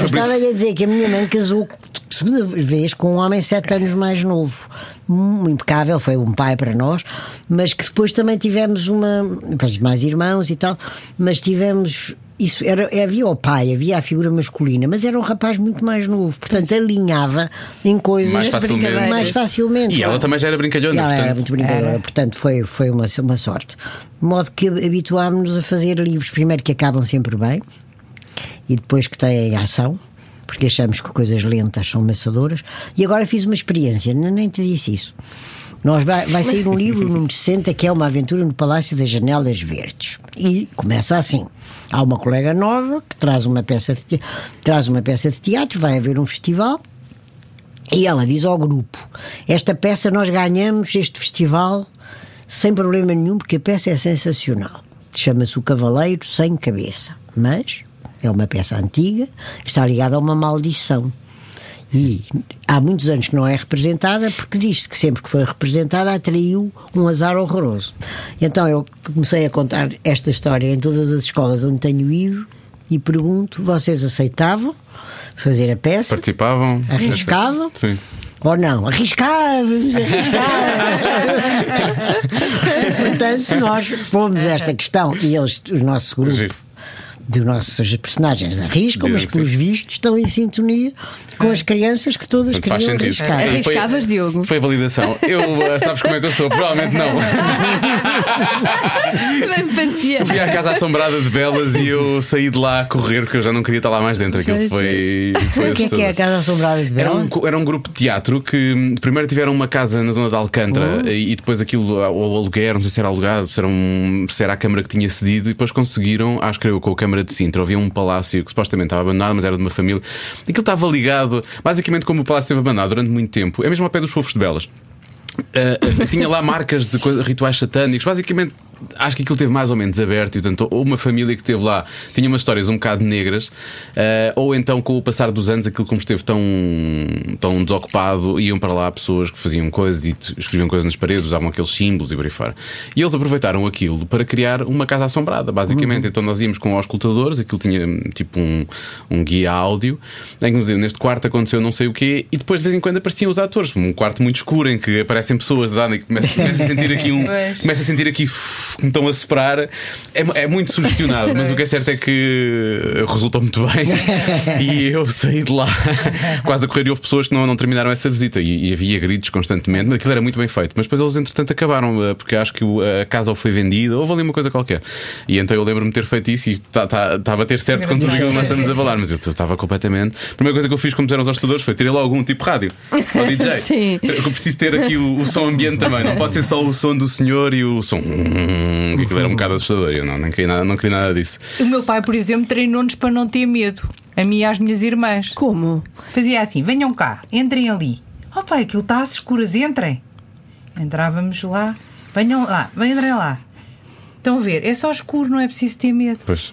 Eu Estava a dizer que a minha mãe casou segunda vez com um homem sete anos mais novo. Um impecável, foi um pai para nós, mas que depois também tivemos uma. depois mais irmãos e tal, mas tivemos. Isso era, havia o pai, havia a figura masculina, mas era um rapaz muito mais novo, portanto alinhava em coisas Mais facilmente. mais facilmente. E ela claro. também já era brincalhona, ela era portanto. muito brincadora, portanto foi, foi uma, uma sorte. De modo que habituámos-nos a fazer livros, primeiro que acabam sempre bem, e depois que têm ação, porque achamos que coisas lentas são maçadoras. E agora fiz uma experiência, nem te disse isso. Nós vai, vai sair um livro, número 60, que é uma aventura no Palácio das Janelas Verdes. E começa assim. Há uma colega nova que traz uma peça de, te- traz uma peça de teatro, vai haver um festival. E ela diz ao grupo: Esta peça nós ganhamos este festival sem problema nenhum, porque a peça é sensacional. Chama-se O Cavaleiro Sem Cabeça. Mas é uma peça antiga que está ligada a uma maldição. E há muitos anos que não é representada porque diz-se que sempre que foi representada atraiu um azar horroroso. Então eu comecei a contar esta história em todas as escolas onde tenho ido e pergunto: vocês aceitavam fazer a peça? Participavam? Arriscavam? Sim. Ou não? Arriscávamos, arriscávamos. Portanto, nós pomos esta questão e eles, o nosso grupo Dos nossos personagens arriscam, mas que pelos sim. vistos estão em sintonia com as crianças que todas faz queriam sentido. arriscar. E foi- Arriscavas, Diogo? Foi a validação. Eu, eh, sabes como é que eu sou? Provavelmente não. Parecia. Fui à casa assombrada de Belas e eu saí de lá a correr porque eu já não queria estar lá mais dentro. Aquilo foi. foi O que é que é a. Casa Assombrada de Era Bela? um, era um grupo de teatro que primeiro tiveram uma casa na zona de Alcântara Oh. e, e depois aquilo, ao aluguer, não sei se era alugado, se era, um- se era a Câmara que tinha cedido, e depois conseguiram, acho que eu com a Câmara de Sintra, havia um palácio que supostamente estava abandonado, mas era de uma família. Aquilo estava ligado, basicamente, como o palácio esteve abandonado durante muito tempo, é mesmo ao pé dos fofos de Belas. Uh, tinha lá marcas de rituais satânicos. Basicamente, acho que aquilo teve mais ou menos aberto. E, portanto, ou uma família que esteve lá tinha umas histórias um bocado negras, uh, ou então, com o passar dos anos, aquilo como esteve tão, tão desocupado, iam para lá pessoas que faziam coisas e escreviam coisas nas paredes, usavam aqueles símbolos e por aí fora. E eles aproveitaram aquilo para criar uma casa assombrada, basicamente. Então, nós íamos com auscultadores, aquilo tinha tipo um, um guia áudio, em que nos diziam, neste quarto aconteceu não sei o quê, e depois de vez em quando apareciam os atores, um quarto muito escuro em que aparecem pessoas de dano e que começa, começa a sentir aqui um. Começa a sentir aqui que me estão a separar. É, é muito sugestionado, mas o que é certo é que resultou muito bem. E eu saí de lá quase a correr e houve pessoas que não, não terminaram essa visita e, e havia gritos constantemente. Aquilo era muito bem feito. Mas depois eles, entretanto, acabaram eh, porque acho que a casa ou foi vendida, houve ali uma coisa qualquer. E então eu lembro-me de ter feito isso e tá a bater certo com tudo aquilo que nós estamos a falar. Mas eu estava completamente. A primeira coisa que eu fiz, como disseram os hostadores, foi tirei logo um tipo rádio ao DJ. Sim. Eu preciso ter aqui o, o som ambiente também. Não pode ser só o som do senhor e o som. Que Aquilo era um bocado assustador. Eu não, não, queria nada, não queria nada disso. O meu pai, por exemplo, treinou-nos para não ter medo. A mim e às minhas irmãs. Como? Fazia assim: venham cá, entrem ali. Oh pai, aquilo está às escuras, entrem. Entrávamos lá, venham lá, entrem lá. Estão a ver, é só escuro, não é preciso ter medo. Pois.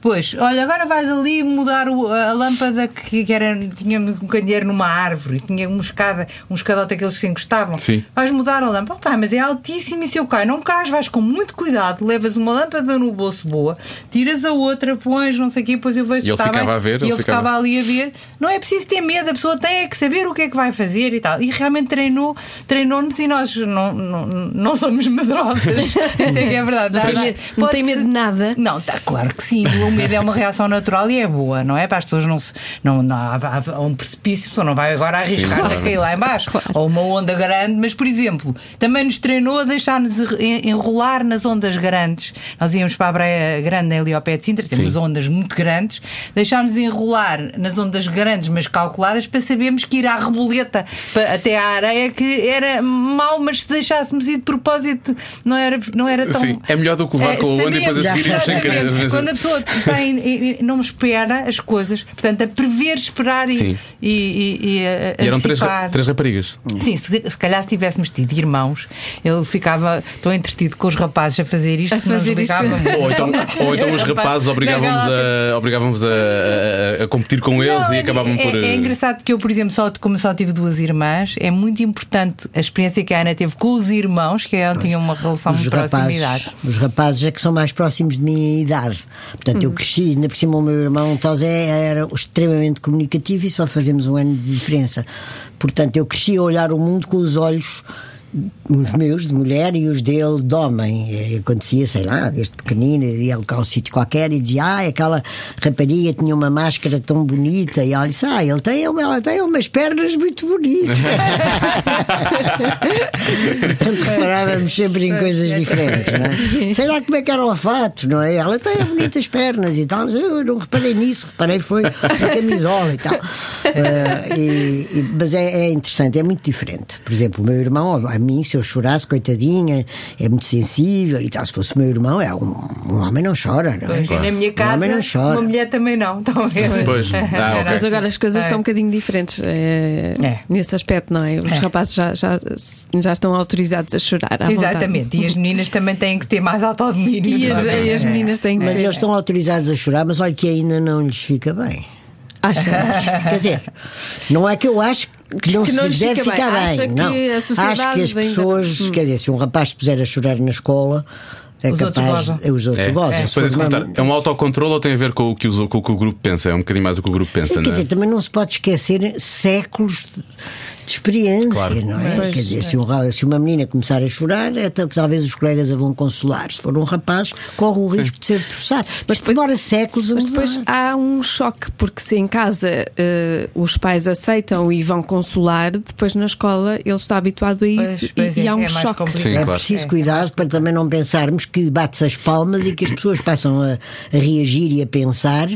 Depois, olha, agora vais ali mudar o- a lâmpada que, que era, tinha um candeeiro numa árvore, tinha uma escada, um escadote daqueles que se encostavam. Sim. Vais mudar a lâmpada. Pá, mas é altíssimo e se eu caio, não cais, vais com muito cuidado, levas uma lâmpada no bolso boa, tiras a outra, pões, não sei o quê, depois eu vejo E ele se está ficava bem. a ver, E ele ficava... ficava- ali a ver. Não é preciso ter medo, a pessoa tem é que saber o que é que vai fazer e tal. E realmente treinou, treinou-nos e nós não, não, não somos medrosas. Isso é que é verdade. Não medo- não tem medo de nada? não, tá, claro que sim. O medo é uma reação natural e é boa, não é? Para as pessoas não se. Não, não, há, há- um precipício, a pessoa não vai agora arriscar claro. a cair lá embaixo. Ou uma onda grande, mas, por exemplo, também nos treinou a deixar-nos en- enrolar nas ondas grandes. Nós íamos para a Breia Grande, ali ao pé de Sintra, temos Sim. ondas muito grandes, deixar-nos enrolar nas ondas grandes, mas calculadas, para sabermos que ir à reboleta até à areia, que era mau, mas se deixássemos ir de propósito, não era, não era tão. Sim, é melhor do que levar com a onda e depois a seguir sem querer. Quando a pessoa tem, e- e não espera as coisas, portanto, a prever, esperar e, Sim. e, e, e a, E eram três, três raparigas. Sim, se, se calhar se tivéssemos tido irmãos, ele ficava tão entretido com os rapazes a fazer isto A fazer isto. Ou então, ou então os rapazes obrigavam-vos a, obrigavam-vos a, a- a competir com eles Não, e é- acabavam é, por. É, eh, engraçado que eu, por exemplo, só, como só tive duas irmãs, é muito importante a experiência que a Ana teve com os irmãos, que ela tinha uma relação Os de proximidade. rapazes, os rapazes é que são mais próximos de minha idade. Portanto, eu cresci, ainda por cima o meu irmão Tosé era extremamente comunicativo e só fazemos um ano de diferença. Portanto, eu cresci a olhar o mundo com os olhos os meus de mulher e os dele de homem. E acontecia, sei lá, desde pequenino, ia a um sítio qualquer e dizia: Ah, aquela rapariga tinha uma máscara tão bonita. E ela disse: Ah, ele tem, ela tem umas pernas muito bonitas. Portanto, reparávamos sempre em coisas diferentes, não é? Sei lá como é que era o fato, não é? Ela tem bonitas pernas e tal. Eu não reparei nisso, reparei foi na camisola e tal. Eh, e- e- mas é, é interessante, é muito diferente. Por exemplo, o meu irmão, a mim, se eu chorasse, coitadinha, é muito sensível e tal. Se fosse o meu irmão, é um, um homem não chora, não é? Pois, na minha Um homem não casa, chora. uma mulher também não. Estão a ver? Pois. Ah, ok. Mas agora as coisas É. estão um bocadinho diferentes é, É. nesse aspecto, não é? Os É. rapazes já, já, já estão autorizados a chorar. à Exatamente. E as meninas também têm que ter mais autodomínio. vontade. E as, e as meninas têm que Mas ser. eles estão autorizados a chorar, mas olha que ainda não lhes fica bem. Acha? Quer dizer, não é que eu acho que não Que se não lhes deve fica ficar bem. bem. Acha que não. a sociedade acho que as ainda- pessoas, Hum. quer dizer, se um rapaz se puser a chorar na escola, é Os outros capaz. gozam. é, os outros É. gozam. É. É, é um autocontrole ou tem a ver com o, que os- com o que o grupo pensa? É um bocadinho mais o que o grupo pensa, Quer não é? dizer, também não se pode esquecer séculos de, de experiência, Claro. não é? Pois, Quer dizer, se, um se uma menina começar a chorar, é, tal- talvez os colegas a vão consolar. Se for um rapaz, corre o risco de ser troçado. Mas demora séculos a Mas mudar. depois há um choque, porque se em casa eh, os pais aceitam e vão consolar, depois na escola ele está habituado a isso Pois, pois e, e é, há um é choque. Sim, É claro. preciso cuidado para também não pensarmos que bate-se as palmas e que as pessoas passam a, a reagir e a pensar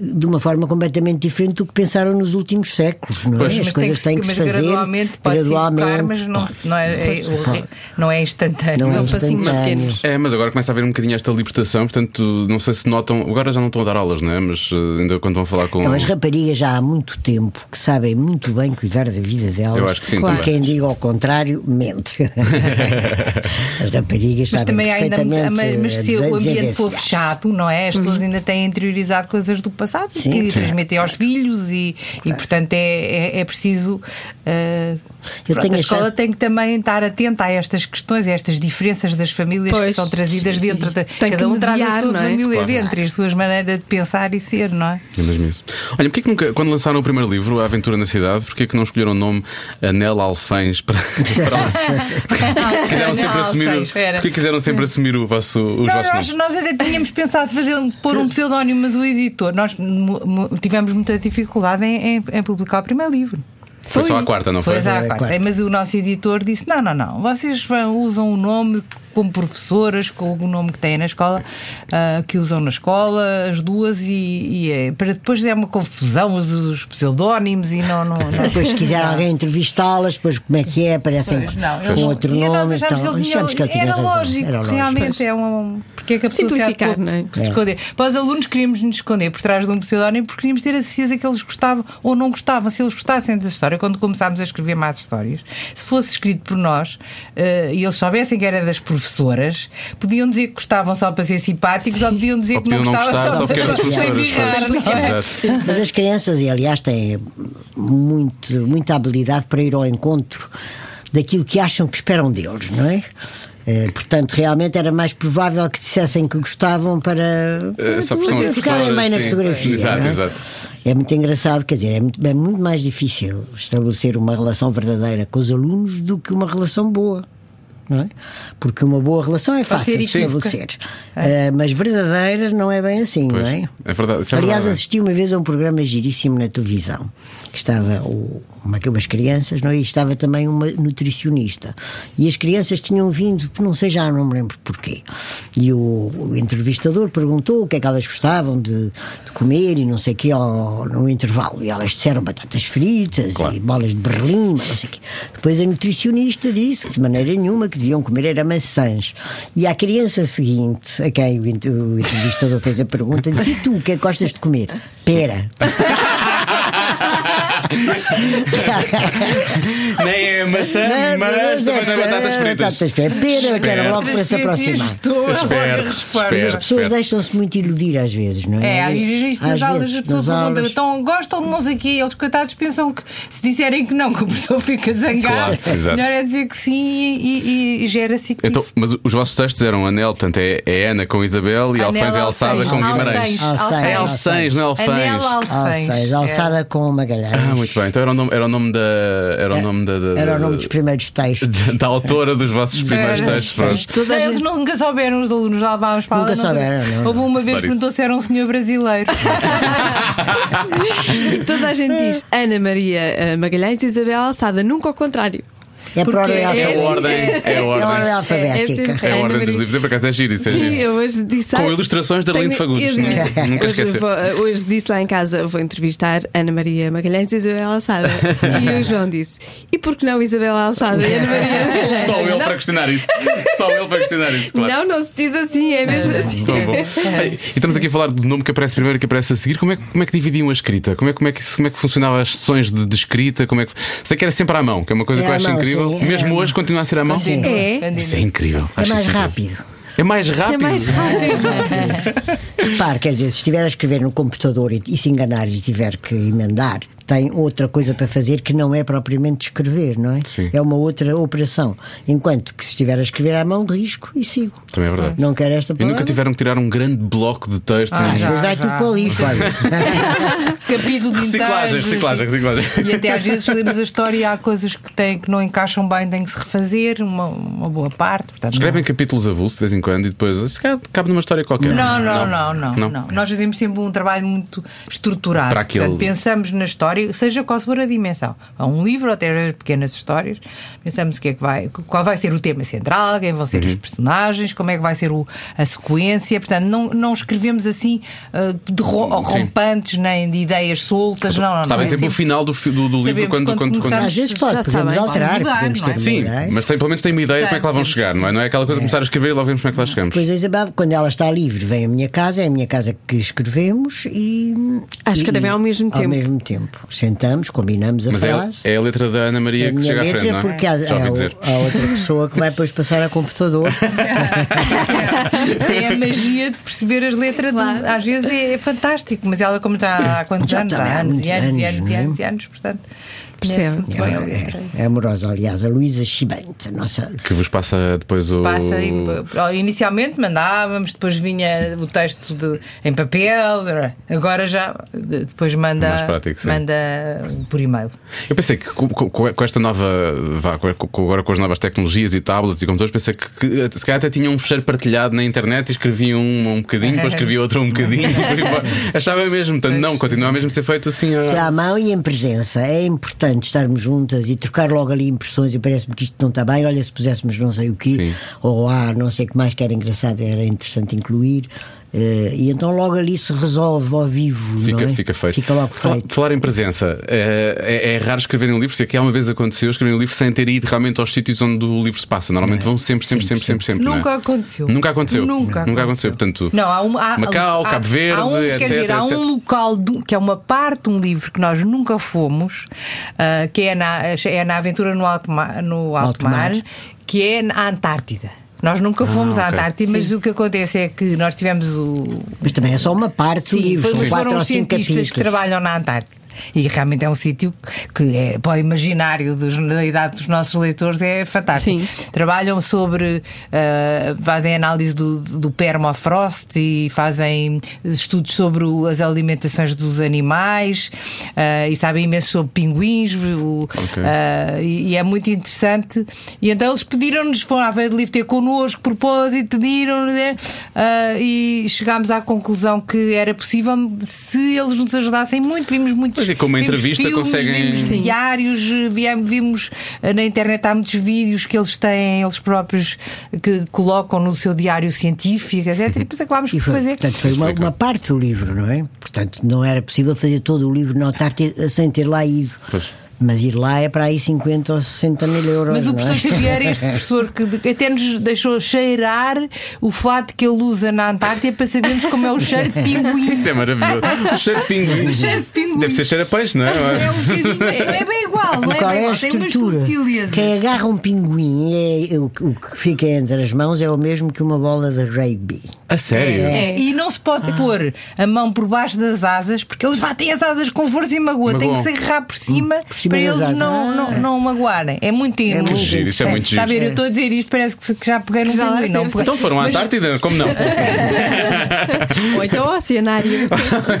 de uma forma completamente diferente do que pensaram nos últimos séculos, não é? Pois. As coisas têm que, que se fazer gradualmente pode gradualmente. educar, mas não, não é, é, ri- não é instantâneo. Não é São passinhos instantâneo. pequenos. É, mas agora começa a haver um bocadinho esta libertação, portanto, não sei se notam. Agora já não estão a dar aulas, não é? Mas eh, ainda quando vão falar com. Não, as raparigas já há muito tempo que sabem muito bem cuidar da vida delas. Eu acho que sim, também. quem diga ao contrário, mente. As raparigas Mas sabem também há ainda. Mas, mas se o ambiente for fechado, não é? As pessoas ainda têm interiorizado coisas do passado Sim. que Sim. transmitem aos filhos e, e portanto, é, é, é preciso. Eu pronto, tenho a escola achado- tem que também estar atenta a estas questões, a estas diferenças das famílias Pois. que são trazidas Sim, dentro da. Tem cada um traz a mediar, sua não é? família Claro. dentro e as suas maneiras de pensar e ser, não é? É mesmo isso. Olha, porquê que nunca, quando lançaram o primeiro livro, A Aventura na Cidade, porquê que não escolheram o nome Anel Alfães para, para quiseram sempre assumir, o- porquê quiseram sempre assumir o vosso, os Não, vossos nós, nomes? nós até tínhamos pensado fazer, pôr um pseudónimo, mas o editor, nós tivemos muita dificuldade em, em- em publicar o primeiro livro. Foi só a quarta, não foi? Foi à Foi a quarta. quarta. Mas o nosso editor disse: não, não, não, vocês vão- usam o nome como professoras, com o nome que têm na escola, ah, que usam na escola, as duas, e, e é, para depois é uma confusão os, os pseudónimos e não. não, não. Depois, se quiser alguém entrevistá-las, depois como é que é? Aparecem Pois, não, com eles- outro nome. Então, que ele tinha- que ele tinha era, razão. lógico, Era lógico. realmente é um. Porque é que a Simplificar, pôr- não é? por se esconder. Para os alunos queríamos nos esconder por trás de um pseudónimo porque queríamos ter a certeza que eles gostavam ou não gostavam. Se eles gostassem da história, quando começámos a escrever mais histórias, se fosse escrito por nós eh, e eles soubessem que era das professoras, podiam dizer que gostavam só para ser simpáticos ou podiam dizer Ou que não podiam não gostavam gostar só, só para professoras. birrar? Exato. Mas as crianças, e aliás, têm muito, muita habilidade para ir ao encontro daquilo que acham que esperam deles, não é? Eh, portanto, realmente era mais provável que dissessem que gostavam para, de ficarem bem na sim. fotografia. Exato, é? exato. É muito engraçado, quer dizer, é muito, é muito mais difícil estabelecer uma relação verdadeira com os alunos do que uma relação boa. Não é? Porque uma boa relação é fácil de estabelecer, Eh, mas verdadeira não é bem assim, Pois, não é? é verdade, é Aliás, verdade. assisti uma vez a um programa giríssimo na televisão que estava o- uma, umas crianças não é? e estava também uma nutricionista e as crianças tinham vindo, não sei já, não me lembro porquê e o, o entrevistador perguntou o que é que elas gostavam de, de comer e não sei o quê ao- no intervalo e elas disseram batatas fritas Claro. e bolas de berlim não sei o quê. depois a nutricionista disse que de maneira nenhuma que deviam comer era maçãs e à criança seguinte a quem o entrevistador fez a pergunta disse, e tu, o que é que gostas de comer? Pera Nem é maçã, mas também não é batatas fritas. Batatas fritas. Pera, que era logo para se aproximar. Espero, espero. As pessoas deixam-se muito iludir às vezes, não é? É, às vezes isto nas Às aulas vezes, as pessoas perguntam, então gostam de não o quê, eles coitados pensam que se disserem que não, que o professor fica zangado, Claro, melhor é dizer que sim e, e- e gera-se que Então, mas os vossos textos eram Anel, portanto é, é Ana com Isabel e Alfães é Alçada com Guimarães. Alçães. É não é Alfães. Anel Alçães, Alçães. alçada com Magalhães. Ah, muito bem. Então era o nome, era o nome da. Era o nome da. da- Era o da- nome dos primeiros textos. da, da autora dos vossos primeiros Era. textos. pronto. Toda a Não, eles gente- nunca souberam, os alunos lá levavam para Nunca souberam, não. Houve uma vez que perguntou se era um senhor brasileiro. E toda a gente diz Ana Maria eh, Magalhães e Isabel Alçada, nunca ao contrário. É por Porque ordem É a alfabética. ordem. É a É a ordem ordem. alfabética. É a ordem dos livros. É por acaso é giro, isso é Sim, giro. eu hoje disse. Com "Ai, ilustrações da tenho- Fagundes, eu nunca- nunca hoje esquecer. vou- hoje disse lá em casa: vou entrevistar Ana Maria Magalhães e Isabel Alçada. e o João disse: e por que não Isabel Alçada e Ana Maria Magalhães? Só ele não, para questionar isso. Só ele para questionar isso, claro. Não, não se diz assim, é mesmo assim. Bom. Ei, E estamos aqui a falar do nome que aparece primeiro e que aparece a seguir. Como é, que- como é que dividiam a escrita? Como é, como é, que, como é que funcionavam as sessões de, de escrita? Como é que... Sei que era sempre à mão, que é uma coisa É que eu acho mão, incrível. Sim, é Mesmo hoje continua a ser à mão. Sim. É. Isso é incrível. É Acho mais isso incrível. rápido. É mais rápido. É mais rápido. repare, quer dizer, se estiver a escrever no computador e, e se enganar e tiver que emendar, tem outra coisa para fazer que não é propriamente escrever, não é? Sim. É uma outra operação. Enquanto que se estiver a escrever à mão, risco e sigo. Também é verdade. Não quero esta E palavra. nunca tiveram que tirar um grande bloco de texto. Ah, nem- já. Vai tudo para o lixo. Capítulo de Reciclagem, reciclagem, reciclagem. E até às vezes lemos a história e há coisas que, têm, que não encaixam bem, tem que se refazer, uma, uma boa parte. Portanto, Escrevem capítulos avulsos de vez em quando e depois se calhar cabe numa história qualquer. Não, não, não, não, não, Nós fazemos sempre um trabalho muito estruturado. Para aquele- Portanto, pensamos na história, seja qual for a dimensão. Há um livro, até às vezes pequenas histórias, pensamos o que é que vai, qual vai ser o tema central, quem vão ser Uhum. os personagens, como é que vai ser o- a sequência. Portanto, não, não escrevemos assim ah, de ro- Sim. rompantes nem de ideias soltas. Não, não, Sabem não. É sempre o sempre- final do, do, do livro quando, quando quando, quando-. Às vezes pode, podemos sabem. alterar, Pode mudar, podemos é? ter uma Sim, ideia. mas tem, pelo menos tem uma ideia como é que lá vão chegar, não é? Não é aquela coisa de começar a escrever e logo vemos como é que lá chegamos. Pois a Isabel, quando ela está livre, vem à minha casa, é a minha casa que escrevemos e. Ah, escrevem e- ao mesmo tempo. Ao mesmo tempo. Sentamos, combinamos a Mas é, frase. é a letra da Ana Maria a que chega à letra, frente, não é? porque há, há- há outra pessoa que vai depois passar a computador. É a magia de perceber as letras. de- às vezes é, é fantástico, mas ela, como está há quantos Já anos? há anos e anos e anos, anos e é? anos e anos, portanto. Percebe. letra. é, é amorosa, aliás, a Luísa Chibante, nossa. Que vos passa depois o. Passa e, inicialmente mandávamos, depois vinha o texto de, em papel, agora já depois manda, prático, manda por e-mail. Eu pensei que com, com- com esta nova. Vá, com- agora com as novas tecnologias e tablets e computadores, pensei que, que se calhar até tinham um fecheiro partilhado na internet e escrevia um, um bocadinho, depois escrevia outro um bocadinho. Achava mesmo, portanto, não, continua mesmo a ser feito assim. a- À mão e em presença. É importante estarmos juntas e trocar logo ali impressões e parece-me que isto não está bem. Olha, se puséssemos não sei o quê, Sim. ou há não sei o que mais que era engraçado, era interessante incluir. Eh, e então logo ali se resolve ao vivo. Fica, não é? fica feito. Fica logo feito. Falar em presença, é, é- é raro escrever um livro. Se aqui há uma vez aconteceu, escrever um livro sem ter ido realmente aos sítios onde o livro se passa. Normalmente vão sempre, sempre, sempre, sempre, sempre. não é? Nunca aconteceu. Nunca aconteceu. Nunca Nunca aconteceu. Portanto, Não, há um, há, Macau, há- Cabo Verde, há um, etc, Quer dizer, há etc. um local do- que é uma parte de um livro que nós nunca fomos, ah, que é na, é na Aventura no Alto Mar, no alto Alto mar, mar. que é na Antártida. Nós nunca fomos à Ah, ok. Antártida, mas o que acontece é que nós tivemos o, Mas também é só uma parte do Sim, livro, foram, são quatro foram ou os cinco cientistas capítulos. que trabalham na Antártida. E realmente é um sítio que é para o imaginário dos, da idade dos nossos leitores é fantástico. Sim. Trabalham sobre, ah, fazem análise do, do permafrost e fazem estudos sobre o- as alimentações dos animais ah, e sabem imenso sobre pinguins o- Ok. ah, e, e é muito interessante. E então eles pediram-nos, foram à Feira de Livro ter connosco, propósito, pediram né? E chegámos à conclusão que era possível se eles nos ajudassem muito. Vimos muitos. Pois é, com uma vimos entrevista filmes, conseguem- Vimos diários, viemos, vimos ah, na internet há muitos vídeos que eles têm, eles próprios que colocam no seu diário científico, etc. E depois acabámos E por foi, fazer. portanto, foi uma, uma parte do livro, não é? Portanto, não era possível fazer todo o livro na Antártida sem ter lá ido. Pois. Mas ir lá é para aí 50 ou 60 mil euros. Mas o é? professor Xavier é este professor que até nos deixou cheirar o fato que ele usa na Antártida para sabermos como é o cheiro de pinguim. Isso é maravilhoso. O cheiro de pinguim. cheiro de pinguim. Deve ser cheiro a peixe, não É é? um é, é bem igual, não é qual bem é a igual, tem uma estrutura? Quem agarra um pinguim é, o, que- o que fica entre as mãos é o mesmo que uma bola de rugby. A sério? É, e não se pode pôr a mão por baixo das asas porque eles batem as asas com força e magoam. Tem que se agarrar por cima, por cima para eles asas. não, não, não magoarem. É muito É muito giro, isso é muito Está a giro. ver? Eu estou a dizer isto, parece que, já peguei no Já pinguim. Não, deve peguei. Então foram à Mas- Antártida? Como não? Ou então ao cenário.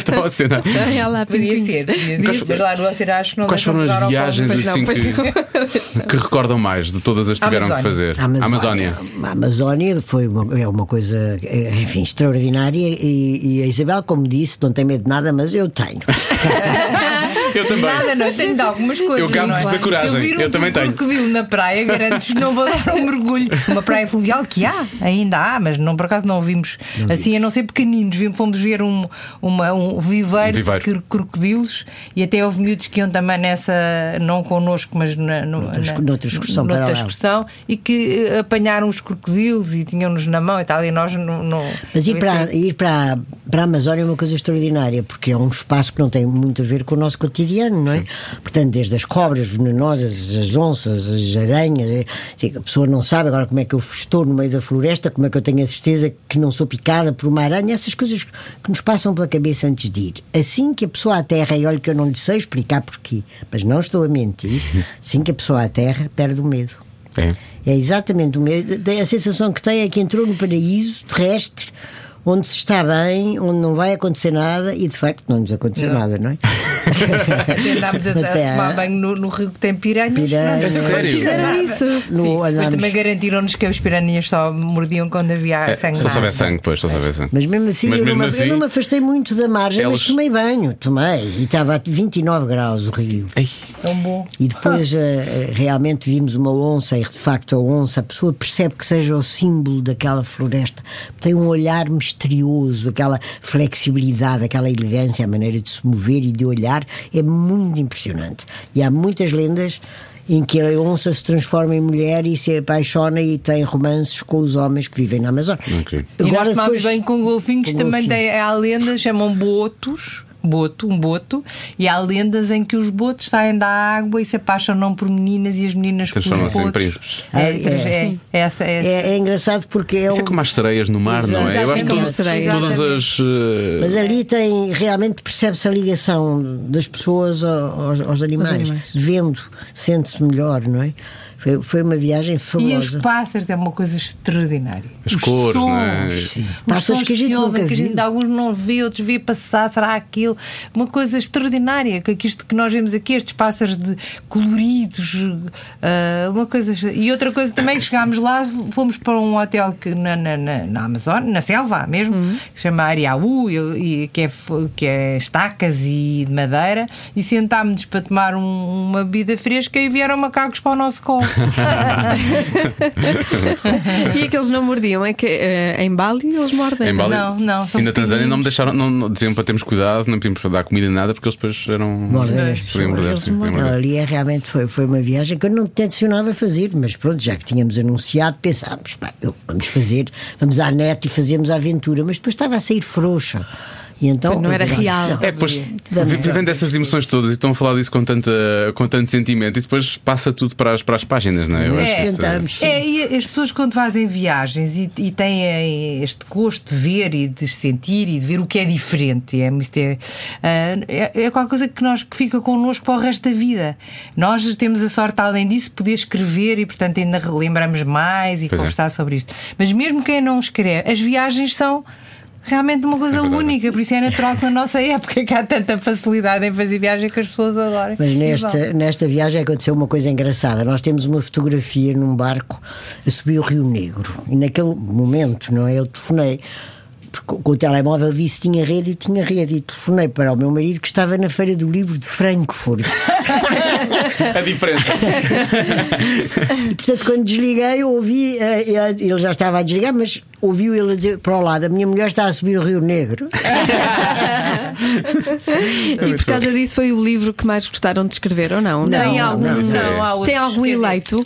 então, a cena. Olha lá, Podia ser, podia Quais ser. Mas lá no Oceano acho que não Quais foram as ao viagens. Pois não, assim pois que, que recordam mais de todas as que tiveram que fazer? A Amazónia. A Amazónia foi uma, é uma coisa, é, enfim, extraordinária. E, e a Isabel, como disse, não tem medo de nada, mas eu tenho. Eu também. Nada, não, eu tenho de algumas coisas. Eu gabo-vos não é? a coragem, Se eu, vir um eu também tenho. crocodilo na praia, garanto-vos que não vou dar um mergulho. Uma praia fluvial que há, ainda há, mas não, por acaso não vimos assim, a não ser pequeninos. Vimos- Fomos ver um, uma, um viveiro, Um viveiro. de cro- crocodilos e até houve miúdos que iam também nessa, não connosco, mas na, no- Noutra na- noutra excursão noutra excursão, e que eh, apanharam os crocodilos e tinham-nos na mão e tal. E nós não. não Mas ir não para, ir para, para a Amazónia é uma coisa extraordinária, porque é um espaço que não tem muito a ver com o nosso cotidiano, não é? Portanto, desde as cobras venenosas, as onças, as aranhas, é, a pessoa não sabe agora como é que eu estou no meio da floresta, como é que eu tenho a certeza que não sou picada por uma aranha, essas coisas que nos passam pela cabeça antes de ir. Assim que a pessoa aterra, e olha que eu não lhe sei explicar porquê, mas não estou a mentir, assim que a pessoa aterra, perde o medo. É. É exatamente o medo. A sensação que tem é que entrou no paraíso terrestre onde se está bem, onde não vai acontecer nada e de facto não nos aconteceu Não. nada, não é? Andámos a, a Até tomar banho no, no rio que tem piranhas. Piranhas. Não, Sério? Fizeram isso. No- Sim, mas andámos- também garantiram-nos que as piranhas só mordiam quando havia É, sangue. só se houver sangue, pois, só se houver sangue. Mas mesmo assim, Mas eu, mesmo não me, eu assim- não me afastei muito da margem, Elas- mas tomei banho, tomei. E estava a 29 graus o rio. Tão bom. E depois eh, realmente vimos uma onça, e de facto a onça, a pessoa percebe que seja o símbolo daquela floresta. Tem um olhar misterioso, aquela flexibilidade, aquela elegância, a maneira de se mover e de olhar é muito impressionante. E há muitas lendas em que a onça se transforma em mulher e se apaixona e tem romances com os homens que vivem na Amazônia. Ok. E nós Agora, tomámos depois- bem com golfinhos, com também golfinhos. tem há lendas, chamam botos. Boto, um boto, e há lendas em que os botos saem da água e se apaixonam por meninas e as meninas por Transformam-se em botos. príncipes. É, Ah, é, é. é, é essa, é essa. É, é engraçado porque é Isso é como as sereias no mar, não é? Eu acho que todas, as. Mas ali tem, realmente percebe-se a ligação das pessoas aos, aos animais. animais. Vendo, sente-se melhor, não é? Foi, foi uma viagem E os pássaros é uma coisa extraordinária. As os cores, sons, não é? Os. Pássaros que a gente nunca que a gente, alguns não vê, outros vê passar, será aquilo? Uma coisa extraordinária, que, que isto que nós vemos aqui, estes pássaros de coloridos, ah, uma coisa. E outra coisa também que chegámos lá, fomos para um hotel que na, na, na, na Amazônia, na selva mesmo, Uhum. que se chama Ariaú, e, e que, é, que é estacas e de madeira, e sentámos-nos para tomar um- uma bebida fresca e vieram macacos para o nosso colo. E aqueles não mordiam, é que eh, em Bali eles mordem. Em Bali. Não, não, E na Tanzânia não me deixaram, não, não- diziam para termos cuidado, não podíamos dar comida nem nada, porque eles depois eram. Mordem as pessoas, morder, eles sim, ali é, realmente foi, foi uma viagem que eu não tencionava fazer, mas pronto, já que tínhamos anunciado, pensámos, pá, eu- vamos fazer, vamos à net e fazemos a aventura, mas depois estava a sair frouxa. E então, Não era real. não, É, pois, vivendo essas emoções todas e estão a falar disso com, tanta, com tanto sentimento e depois passa tudo para as, para as páginas, não é? Eu É, acho que isso tentamos. É, e as pessoas quando fazem viagens e, e têm este gosto de ver e de sentir e de ver o que é diferente, é, é, ah, é, é qualquer coisa que, nós, que fica connosco para o resto da vida. Nós temos a sorte, além disso, de poder escrever e, portanto, ainda relembramos mais e Pois é. conversar sobre isto. Mas mesmo quem não escreve, as viagens são. Realmente uma coisa É única, por isso é natural que na nossa época que há tanta facilidade em fazer viagem que as pessoas adoram. Mas nesta, nesta viagem aconteceu uma coisa engraçada. Nós temos uma fotografia num barco a subir o Rio Negro. E naquele momento, não é? Eu telefonei. Porque Com o telemóvel vi se tinha rede e tinha rede. E telefonei para o meu marido que estava na Feira do Livro de Frankfurt. A diferença. E portanto, quando desliguei, eu ouvi. eh, ele já estava a desligar, mas ouviu ele a dizer para o lado: A minha mulher está a subir o Rio Negro. E por causa disso foi o livro que mais gostaram de escrever, ou não? Não, Tem algum, não, não. Tem algum eleito?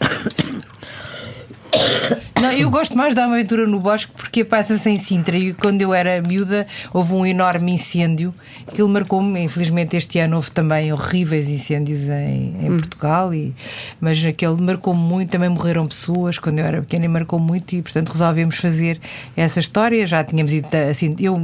Não, eu gosto mais da aventura no bosque porque passa-se em Sintra e quando eu era miúda houve um enorme incêndio que ele marcou-me. Infelizmente, este ano houve também horríveis incêndios em, em Portugal, e, mas aquele marcou-me muito. Também morreram pessoas quando eu era pequena e marcou muito, e portanto resolvemos fazer essa história. Já tínhamos ido assim, eu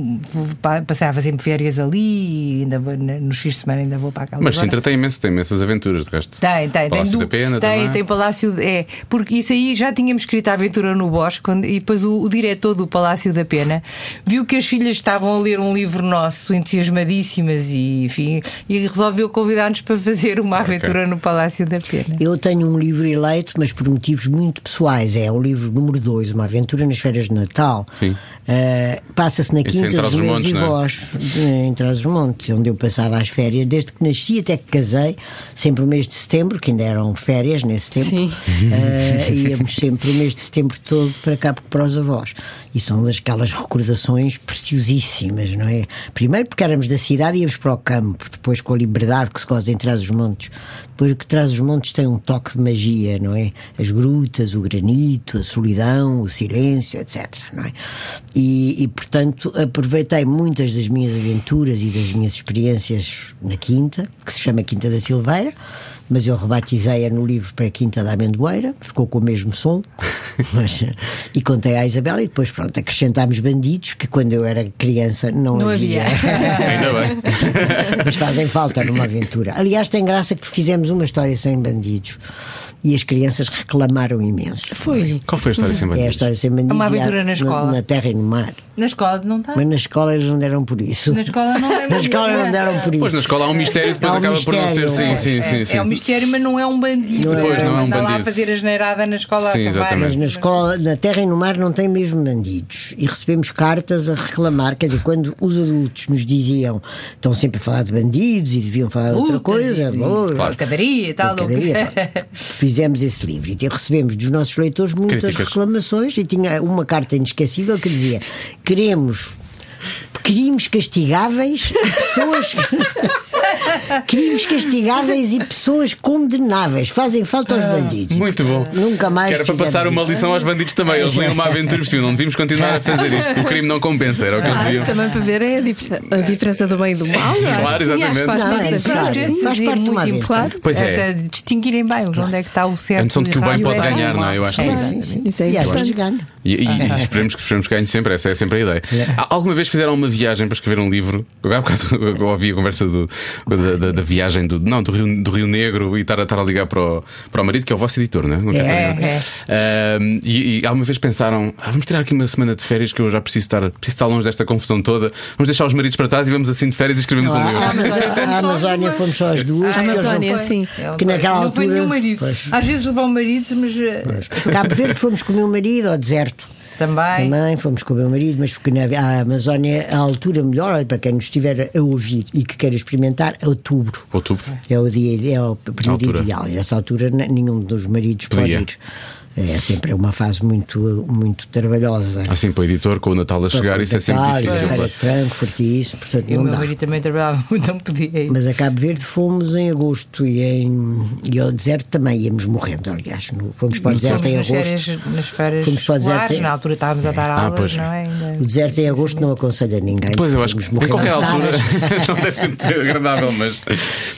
passava sempre férias ali e ainda vou, nos fins de semana ainda vou para aquela Mas. Sintra tem, imenso, tem imensas aventuras, de resto. Tem, tem, Palácio tem. da Pena tem, também. tem Palácio. É, porque isso aí já tínhamos escrito a aventura no Bosque e depois o, o diretor do Palácio da Pena viu que as filhas estavam a ler um livro nosso, entusiasmadíssimas, e enfim, e resolveu convidar-nos para fazer uma aventura no Palácio da Pena. Eu tenho um livro eleito, mas por motivos muito pessoais. É o livro número 2, Uma Aventura nas Férias de Natal. Sim. Eh, Passa-se na Isso Quinta em dos Meus é? Avós, em Trás-os-Montes, onde eu passava as férias, desde que nasci até que casei, sempre o mês de setembro, que ainda eram férias nesse tempo. Sim. Eh, íamos sempre o mês de setembro livro todo para cá para os avós. E são daquelas recordações preciosíssimas, não é? Primeiro porque éramos da cidade e íamos para o campo, depois com a liberdade que se goza em trás os montes. Depois que traz os montes tem um toque de magia, não é? As grutas, o granito, a solidão, o silêncio, etc. Não é? e, e portanto aproveitei muitas das minhas aventuras e das minhas experiências na Quinta, que se chama Quinta da Silveira, mas eu rebatizei-a no livro para a Quinta da Amendoeira, ficou com o mesmo som, mas, e contei à Isabela, e depois, pronto, acrescentámos bandidos, que quando eu era criança não, Não havia. Ainda bem. mas fazem falta numa aventura. Aliás, tem graça que fizemos uma história sem bandidos e as crianças reclamaram imenso. Foi. Qual foi a história sem É a bandidos? história sem bandidos. Uma aventura na escola. Na, terra e no mar. Na escola não está? Mas na escola eles não deram por isso. Na escola não é Na escola não deram por isso. Pois na escola há um mistério depois um acaba por não ser. mistério, Sim, é. sim, sim. sim. É um mistério, mas não é um bandido. Não é. Pois, não é um Anda lá a bandido. fazer a geneirada na escola. Sim, exatamente. Mas na escola, na terra e no mar não tem mesmo bandidos. E recebemos cartas a reclamar. Quer dizer, quando os adultos nos diziam estão sempre a falar de bandidos e deviam falar de outra coisa, boa, Porcadaria e tal. pá. Fizemos esse livro e recebemos dos nossos leitores muitas Críticas. reclamações e tinha uma carta inesquecível que dizia: queremos crimes castigáveis pessoas. crimes castigáveis e pessoas condenáveis. Fazem falta aos bandidos. Muito bom. Nunca mais Que era para passar uma isso. lição aos bandidos também. Eles liam uma aventura não devíamos continuar a fazer isto. O crime não compensa, era o que eles Ah, diziam. também para verem a, dif- a diferença do bem e do mal. Acho Claro, que sim, acho que faz exatamente. Não, parte é da necessário. vida. Sim, faz parte uma muito claro. Pois é. Esta de distinguirem bem onde é que está o certo. Antes de que o bem pode É. ganhar, não é? Eu acho que É. sim. Isso é importante. E, e- e esperemos, que, esperemos que ganhe sempre, essa é sempre a ideia. Há- Alguma vez fizeram uma viagem para escrever um livro? Eu, há bocado, eu ouvi a conversa do- da, da- da viagem do, não, do, Rio, do Rio Negro e estar a, estar a ligar para o, para o marido, que é o vosso editor, não é? Não É, saber. é. Ahm, e, e alguma vez pensaram, "Ah, vamos tirar aqui uma semana de férias que eu já preciso estar, preciso estar longe desta confusão toda, vamos deixar os maridos para trás e vamos assim de férias e escrevemos um A livro. Amazónia, a Amazónia fomos só as duas. A Amazónia, sim. Que naquela não foi altura- nenhum marido. Pois. Às vezes levam maridos, mas eh, Cabo Verde fomos com o meu marido ao deserto. Também. Também fomos com o meu marido, mas porque na a Amazónia, a altura melhor, olha, para quem nos estiver a ouvir e que queira experimentar, é outubro. Outubro. É o dia, é o período Altura. ideal. E nessa altura nenhum dos maridos pode ir. É sempre uma fase muito, muito trabalhosa. Assim, para o editor, com o Natal a chegar, isso é sempre Natal, difícil. Feira claro. de Frankfurt e isso, portanto E o não meu dá. marido também trabalhava muito, não podia ir. Mas a Cabo Verde fomos em agosto e, em, e ao deserto também íamos morrendo, aliás. No- fomos para o deserto Fomos em nas agosto. férias, nas férias Fomos para o deserto escolares, em- na altura estávamos a dar aulas, pois. não é? Ainda- O deserto em agosto não aconselho a ninguém. Pois eu acho que em qualquer morrendo altura não deve sempre ser agradável, mas.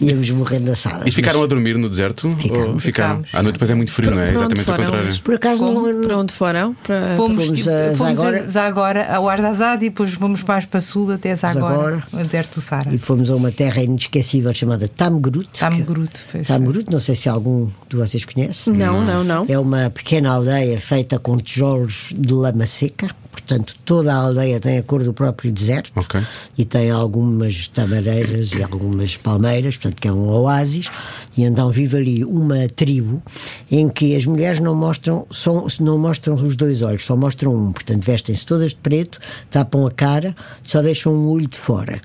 Íamos morrendo assadas. E ficaram a dormir no deserto? Ficámos. Ou? Ficámos. À noite depois é muito frio, não é? Exatamente o contrário. Mas, por acaso não, Para onde foram? Para... Fomos, Fomos tipo, a fomos Zagora. a Zagora, ao Arzazade e depois fomos mais para sul até Zagora, Zagora. o deserto do Sara. E fomos a uma terra inesquecível chamada Tamgrut. Tamgrut, pois. Tamgrut, não sei se algum de vocês conhece. Não, não, não. É uma pequena aldeia feita com tijolos de lama seca. Portanto, toda a aldeia tem a cor do próprio deserto Ok. e tem algumas tamareiras e algumas palmeiras, portanto, que é um oásis. E então vive ali uma tribo em que as mulheres não mostram, só, não mostram os dois olhos, só mostram um. Portanto, vestem-se todas de preto, tapam a cara, só deixam um olho de fora.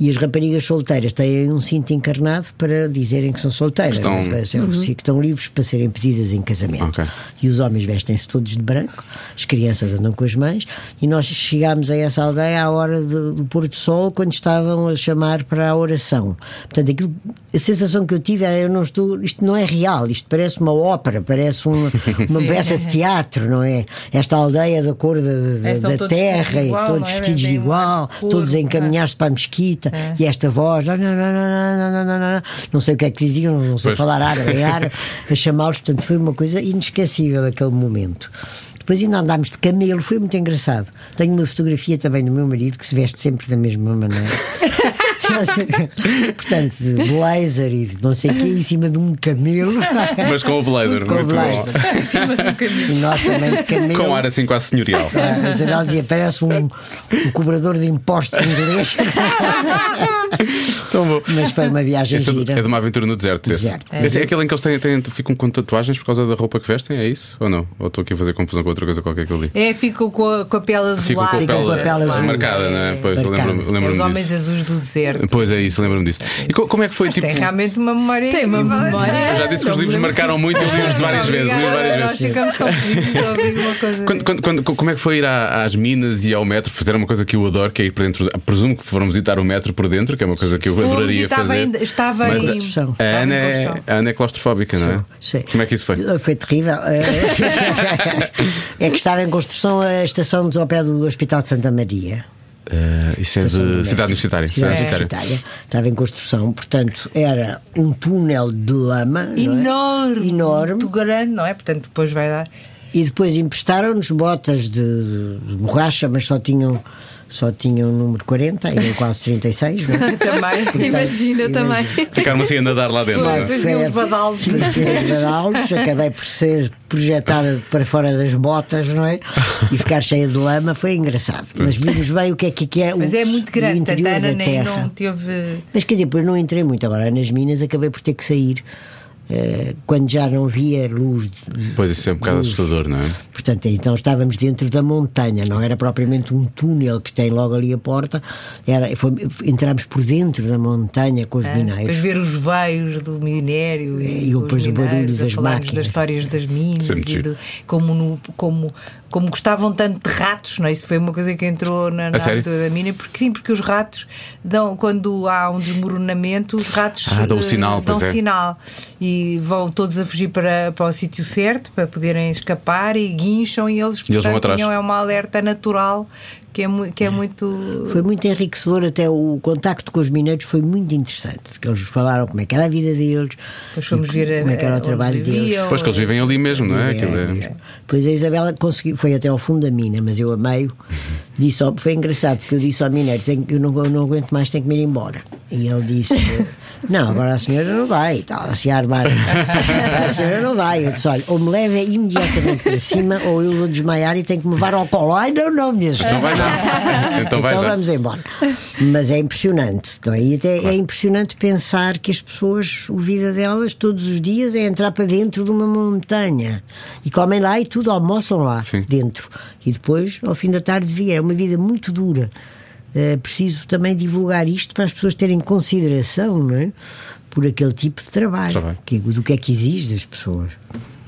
E as raparigas solteiras têm um cinto encarnado para dizerem que são solteiras. Estão- Para ser- que estão livres para serem pedidas em casamento. Ok. E os homens vestem-se todos de branco, as crianças andam com as mães, e nós chegámos a essa aldeia à hora de- do pôr do sol, quando estavam a chamar para a oração. Portanto, aquilo, a sensação que eu tive é: eu não estou, isto não é real, isto parece uma ópera, parece uma, uma peça de teatro, não é? Esta aldeia da cor da, da- da todos terra, igual, todos é? vestidos de igual, todos a é. encaminhar-se para a mesquita, esta, é. e esta voz, não, não, não, não, sei o que é que diziam, não sei pois. falar árabe, árabe a chamá-los, portanto foi uma coisa inesquecível aquele momento. Depois ainda andámos de camelo, foi muito engraçado. Tenho uma fotografia também do meu marido que se veste sempre da mesma maneira. Portanto, de blazer e de não sei o que, em cima de um camelo. Mas com o blazer, Com o muito blazer. bom. E nós também de camelo. Com ar assim quase senhorial. Ah, A Isabel dizia: parece um, um cobrador de impostos inglês. Tão bom. Mas foi uma viagem Esse é, gira. é de uma aventura no deserto. esse. Deserto. Esse é aquele em que eles têm, têm- ficam com tatuagens por causa da roupa que vestem, é isso? Ou não? Ou estou aqui a fazer confusão com outra coisa qualquer que eu li? É, ficam com a, com a pele azulada. Ficam com a Ficam com a pele, pele azul. marcada, não é? Pois, eu Marcada. lembro-me Os lembro homens disso. azuis do deserto. Pois é isso, lembro-me disso. E co- como é que foi Mas tipo. tem realmente uma memória. Tem uma memória. Eu já disse que os livros lembro. marcaram muito e eu li-os de várias vezes. li várias Nós vezes. ficamos tão felizes de ouvir uma coisa. Quando- quando- quando- como é que foi ir à- às minas e ao metro? Fazer uma coisa que eu adoro, que é ir para dentro. Presumo que foram visitar o metro por dentro, que é uma coisa que eu Fomos adoraria estava fazer. ainda- estava Mas em- a- Construção. a, Ana em é, a Ana é claustrofóbica, não é? Sim. Como é que isso foi? Foi terrível. É que estava em construção a estação ao pé do Hospital de Santa Maria. Eh, isso é de cidade universitária. Cidade Cidade universitária. Estava em construção, portanto, era um túnel de lama não é? Enorme. enorme. Muito grande, não é? Portanto, depois vai dar. E depois emprestaram-nos botas de, de borracha, mas só tinham, só tinham o número 40, eram quase 36, não é? Também. Portanto, Imagina também. Ficaram assim a nadar lá dentro. Não é? badalos. Acabei por ser projetada para fora das botas, não é? E ficar cheia de lama, foi engraçado. Mas vimos bem o que é que é o, Mas é muito grande. A interior Ana da nem terra. não teve. Mas quer dizer, depois não entrei muito. Agora nas minas acabei por ter que sair eh, quando já não via luz. Pois isso é um bocado luz. assustador, não é? Portanto, então estávamos dentro da montanha, não era propriamente um túnel que tem logo ali a porta, era, foi, entramos por dentro da montanha com os ah, Depois mineiros. ver os veios do minério E com depois os o barulho das máquinas. das histórias das minas Sempre e do, como, no, como, como gostavam tanto de ratos, não é? Isso foi uma coisa que entrou na, na abertura da mina, porque sim, porque os ratos dão, quando há um desmoronamento, os ratos Ah, dão o eh, sinal, dão pois é. sinal e vão todos a fugir para, para o sítio certo para poderem escapar e guincham e eles, E eles vão portanto, atrás. é uma alerta natural que é, mu- que é muito. Foi muito enriquecedor, até o contacto com os mineiros foi muito interessante. Que eles falaram como é que era a vida deles, ver como é que era o trabalho deles. viviam. Pois que eles vivem ali mesmo, não é? Aquilo é- Pois a Isabela conseguiu, foi até ao fundo da mina, mas eu amei-o. Disse ao- foi engraçado, porque eu disse ao mineiro: tenho, eu, não, eu não aguento mais, tenho que me ir embora. E ele disse: Não, agora a senhora não vai. E tal, assim a armar. a senhora não vai. Eu disse: Olha, ou me leva imediatamente para cima, ou eu vou desmaiar e tenho que me levar ao colo. Ai, não, não, minha senhora. Então vai já. Então Então vamos embora. Mas é impressionante. Não é? E até é impressionante pensar que as pessoas, a vida delas, todos os dias, é entrar para dentro de uma montanha. E comem lá e tudo, almoçam lá Sim. dentro. E depois, ao fim da tarde, via. É uma vida muito dura. É preciso também divulgar isto para as pessoas terem consideração, não é? Por aquele tipo de trabalho. Trabalho. Que, do que é que exige das pessoas.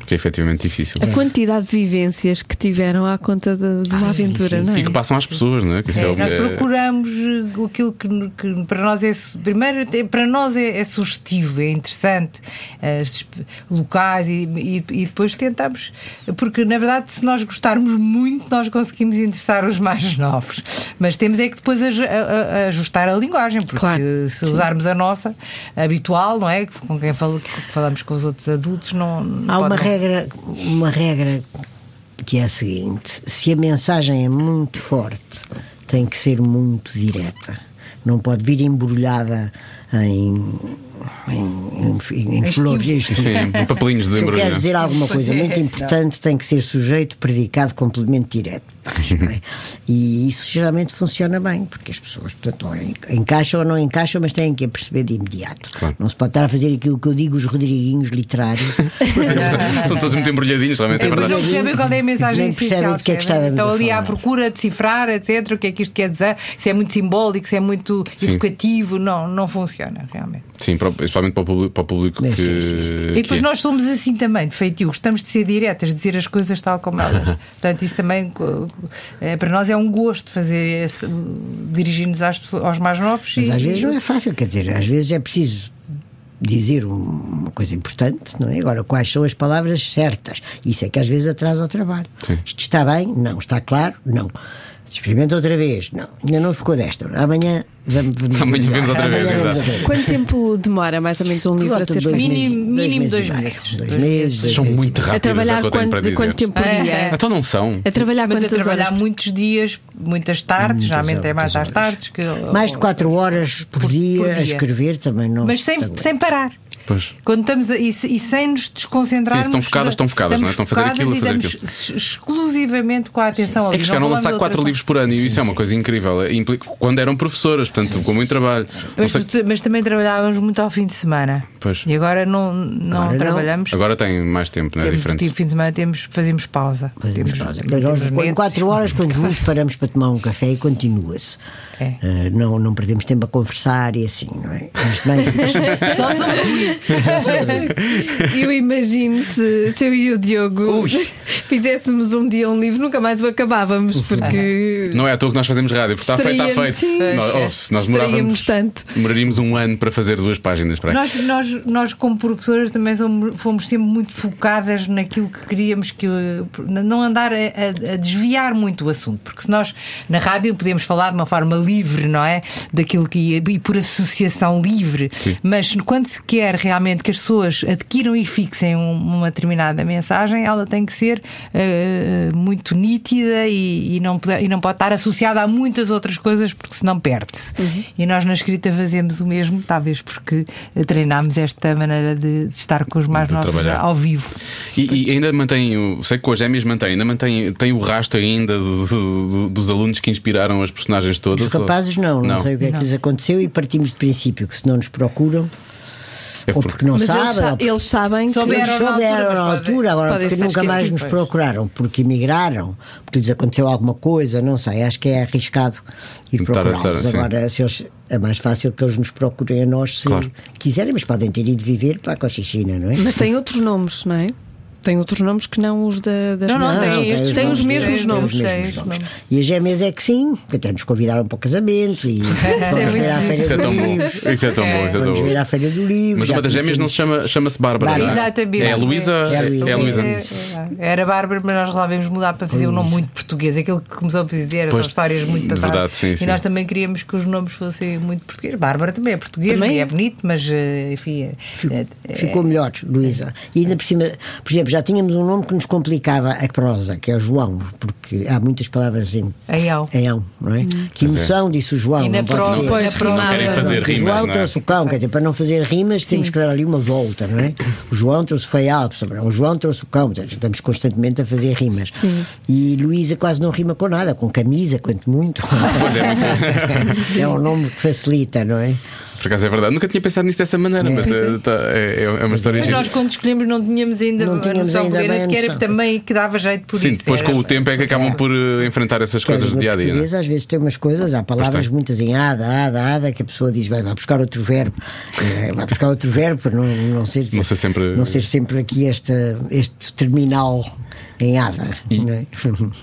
Que é efetivamente difícil. A quantidade de vivências que tiveram à conta de, de uma aventura, não é? E que passam às pessoas, não é? Que isso é, É, o- nós é- procuramos eh, aquilo que, que para nós é primeiro é- para nós é, é sugestivo, é interessante, as esp- locais e, e- e depois tentamos, porque na verdade se nós gostarmos muito nós conseguimos interessar os mais novos, mas temos é que depois a- a- a ajustar a linguagem, porque Claro. se, se usarmos a nossa habitual, não é? Com quem fala- que falamos com os outros adultos, não, não Há pode uma não- regra, uma regra que é a seguinte: se a mensagem é muito forte, tem que ser muito direta. Não pode vir embrulhada em, em, em, em Em flores. Sim, papelinhos de Se embrulho. quero dizer alguma coisa muito importante, tem que ser sujeito, predicado, complemento direto. é? E isso geralmente funciona bem, porque as pessoas, portanto, ou en- encaixam ou não encaixam, mas têm que perceber de imediato. Claro. Não se pode estar a fazer aquilo que eu digo, os Rodriguinhos literários. São todos muito embrulhadinhos, realmente é Depois não verdade. percebem qual é a mensagem essencial. que é que Estão a ali à procura de cifrar, etc. O que é que isto quer dizer? Se é muito simbólico, se é muito Sim. educativo. Não, não funciona realmente. Sim, para- principalmente para o público, para o público que. Sim, sim, sim. E depois que é. nós somos assim também, de feitio, gostamos de ser diretas, de dizer as coisas tal como elas. Portanto, isso também é, para nós é um gosto fazer dirigir-nos às pessoas- aos mais novos. Mas e- às vezes não é fácil, quer dizer, às vezes é preciso dizer um- uma coisa importante, não é? Agora, quais são as palavras certas? Isso é que às vezes atrasa o trabalho. Sim. Isto está bem? Não. Está claro? Não. Experimenta outra vez? Não. Ainda não ficou desta. Amanhã vamos. vamos Amanhã vemos outra Amanhã vez, exato. outra vez. Quanto tempo demora mais ou menos um livro a Volta ser feito? Mínimo- mínimo dois meses. Dois meses. dois São meses. muito A rápidos, é o trabalhar tenho quanto, para de dizer. quanto tempo por É, dia? é. Então não são. A trabalhar Mas a quantas trabalhar horas? muitos dias, muitas tardes, Muitas geralmente é mais às horas. tardes. Que, Mais de 4 horas por, dia, por a dia. escrever também não Mas se sem, sem parar. Pois. Quando estamos a, e, e sem nos desconcentrarmos. Sim, estão focadas, estão focadas, não é? Estão a fazer aquilo, a fazer estamos exclusivamente com a atenção ao É que livro. chegaram a Não lançar quatro livros por ano e isso é uma coisa incrível. É, implica- Quando eram professoras, portanto, com muito trabalho. Não Mas, sei- mas também trabalhávamos muito ao fim de semana. Pois. E agora não, não Agora não. trabalhamos. Agora tem mais tempo, não é Temos, diferente. tipo, fim de semana temos, fazemos pausa. Fazemos temos, pausa. temos Nós, em. 4 horas, quando muito, paramos para tomar um café e continua-se. É. Eh, não, não perdemos tempo a conversar e assim, não é? Mas Só sobre. Eu imagino se, se eu e o Diogo fizéssemos um dia um livro, nunca mais o acabávamos, porque Não é à toa que nós fazemos rádio, porque está feito, está feito. Sim. Nós, oh, se nós distraíamos demorávamos, tanto. demoraríamos um ano para fazer duas páginas para. Nós, nós, nós, como professoras, também fomos sempre muito focadas naquilo que queríamos que. não andar a, a- a desviar muito o assunto, porque se nós na rádio podemos falar de uma forma livre, não é? Daquilo que ia, e por associação livre, mas quando se quer realmente que as pessoas adquiram e fixem um- uma determinada mensagem, ela tem que ser eh, muito nítida e, e não pode, e não pode estar associada a muitas outras coisas, porque senão perde-se. E nós na escrita fazemos o mesmo, talvez porque treinámos esta maneira de, de estar com os mais De novos trabalhar. ao vivo. E, e ainda mantém, sei que com as gêmeas mantém, ainda mantém tem o rastro ainda do- do- dos alunos que inspiraram as personagens todas. Os rapazes não, não, sei o que é que lhes aconteceu e partimos de princípio que se não nos procuram, É ou por- porque não Mas eles, sabem, sa- ou porque eles sabem que Souberam. eles na altura, souberam na altura, agora podem porque nunca mais nos procuraram, porque emigraram, porque lhes aconteceu alguma coisa, não sei, acho que é arriscado ir procurá-los. sim. Agora, se eles, é mais fácil que eles nos procurem a nós se Claro. quiserem, mas podem ter ido viver para a Cochichina, não é? Mas tem outros nomes, não é? Tem outros nomes que não os da, das Não, não, tem estes Tem os mesmos tem nomes. Os mesmos Tem os nomes. nomes. E as gêmeas é que sim, até nos convidaram para o casamento e vamos ver à Feira Isso é do tão bom. Livro. Isso é tão bom. Isso é tão Vamos ver bom. à Feira do Livro. Mas uma das gêmeas não se chama, chama-se Bárbara. Bárbara. não é? Exatamente. É a Luísa. É Luísa. É. É, Era Bárbara, mas nós resolvemos mudar para fazer um nome muito português. Aquilo que começamos a dizer Pois, são histórias muito passadas. verdade, sim, e sim. nós também queríamos que os nomes fossem muito portugueses. Bárbara também é português Também e é. é bonito, mas eh, enfim. é- é- é- Ficou melhor, Luísa. E ainda por cima, por exemplo, já tínhamos um nome que nos complicava a prosa, que é o João, porque há muitas palavras em, Em ão. em ão, não é? Que emoção, disse o João. E na não pode prosa, ser. Pois, prosa- rimava. Querem fazer rimas, João não é? trouxe o cão, quer dizer, para não fazer rimas temos que dar ali uma volta, não é? O João trouxe o feial, o João trouxe o cão, estamos constantemente a fazer rimas. Sim. E Luísa quase não rima com nada, com camisa, quanto muito. Pois é, muito- é um nome que facilita, não é? Por acaso é verdade. Nunca tinha pensado nisso dessa maneira, mas tá- tá- é, é uma história Mas nós, quando escolhemos, não tínhamos ainda Não a tínhamos noção ainda plena a de que era noção. também que dava jeito por Sim, isso. depois era- com o tempo é que acabam por eh, enfrentar essas coisas do dia a dia. português, às vezes tem umas coisas, há palavras muitas em ada, ada, ada, que a pessoa diz, vai, vai buscar outro verbo, Eh, vai buscar outro verbo para não, não ser Não ser sempre- não ser sempre aqui este, este terminal em ada. não é?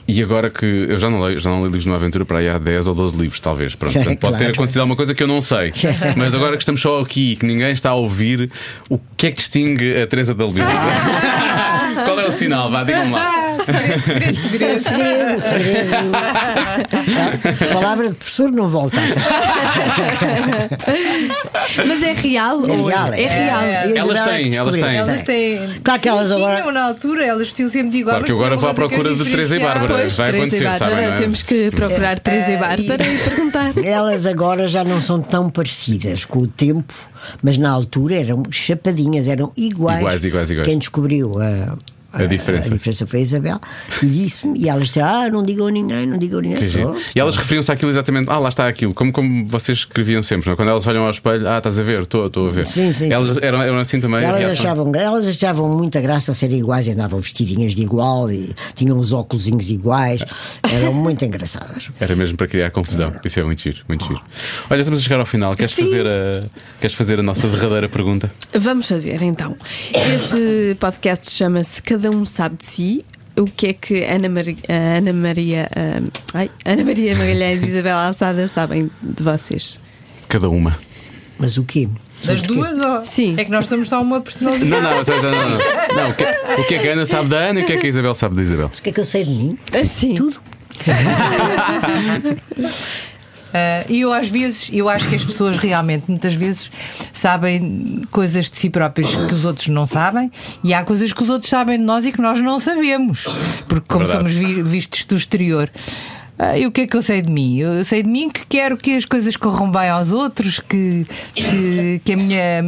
E agora que eu já não leio, já não leio livros de uma aventura para aí há 10 ou 12 livros, talvez. Pronto, pode ter acontecido alguma coisa que eu não sei. Mas agora que estamos só aqui e que ninguém está a ouvir, o que é que distingue a Teresa da Leonida? Qual é o sinal? Vá, digam lá. Segredo, segredo, segredo. A palavra de professor não volta. Mas é real? É ou real, é é. real. A Elas é têm, elas têm. Elas têm. Claro que elas Sim, agora- tinham na altura, elas vestiam sempre de igual. Claro que agora tinham vou à procura as de Teresa e. Bárbara. Pois, vai e acontecer, Bárbara, sabem, não é? temos que procurar Teresa e Bárbara e perguntar. Elas agora já não são tão parecidas com o tempo, mas na altura eram chapadinhas, eram iguais. Iguais, iguais, iguais. Quem descobriu a, A diferença. a diferença foi a Isabel e disse-me, e elas disseram: Ah, não digam a ninguém, não digam a ninguém. E elas referiam-se àquilo exatamente. Ah, lá está aquilo. Como, como vocês escreviam sempre, não é? Quando elas olham ao espelho, ah, estás a ver, estou estou a ver. Sim, sim, Elas sim. Eram, eram assim também. Elas achavam, elas achavam muita graça a serem iguais, andavam vestidinhas de igual e tinham os óculos iguais, eram muito engraçadas. Era mesmo para criar confusão. Isso é muito giro, muito giro. Olha, estamos a chegar ao final. Queres, Sim. fazer a, queres fazer a nossa derradeira pergunta? Vamos fazer então. Este podcast chama-se Cada um sabe de si. O que é que Ana Maria, Ana Maria, ai, Ana Maria Magalhães e Isabela Alçada sabem de vocês? Cada uma. Mas o quê? Das duas, ou? Sim. É que nós estamos só uma personalidade. Não, não, não, não, não, não. Não, o, que, o que é que a Ana sabe da Ana e o que é que a Isabel sabe da Isabel? O que é que eu sei de mim? Assim. Tudo. Ah, E eu às vezes, eu acho que as pessoas realmente muitas vezes sabem coisas de si próprias que os outros não sabem e há coisas que os outros sabem de nós e que nós não sabemos, porque como Verdade. somos vi- vistos do exterior. Ah, e o que é que eu sei de mim? Eu sei de mim que quero que as coisas corram bem aos outros, que, que, que a minha.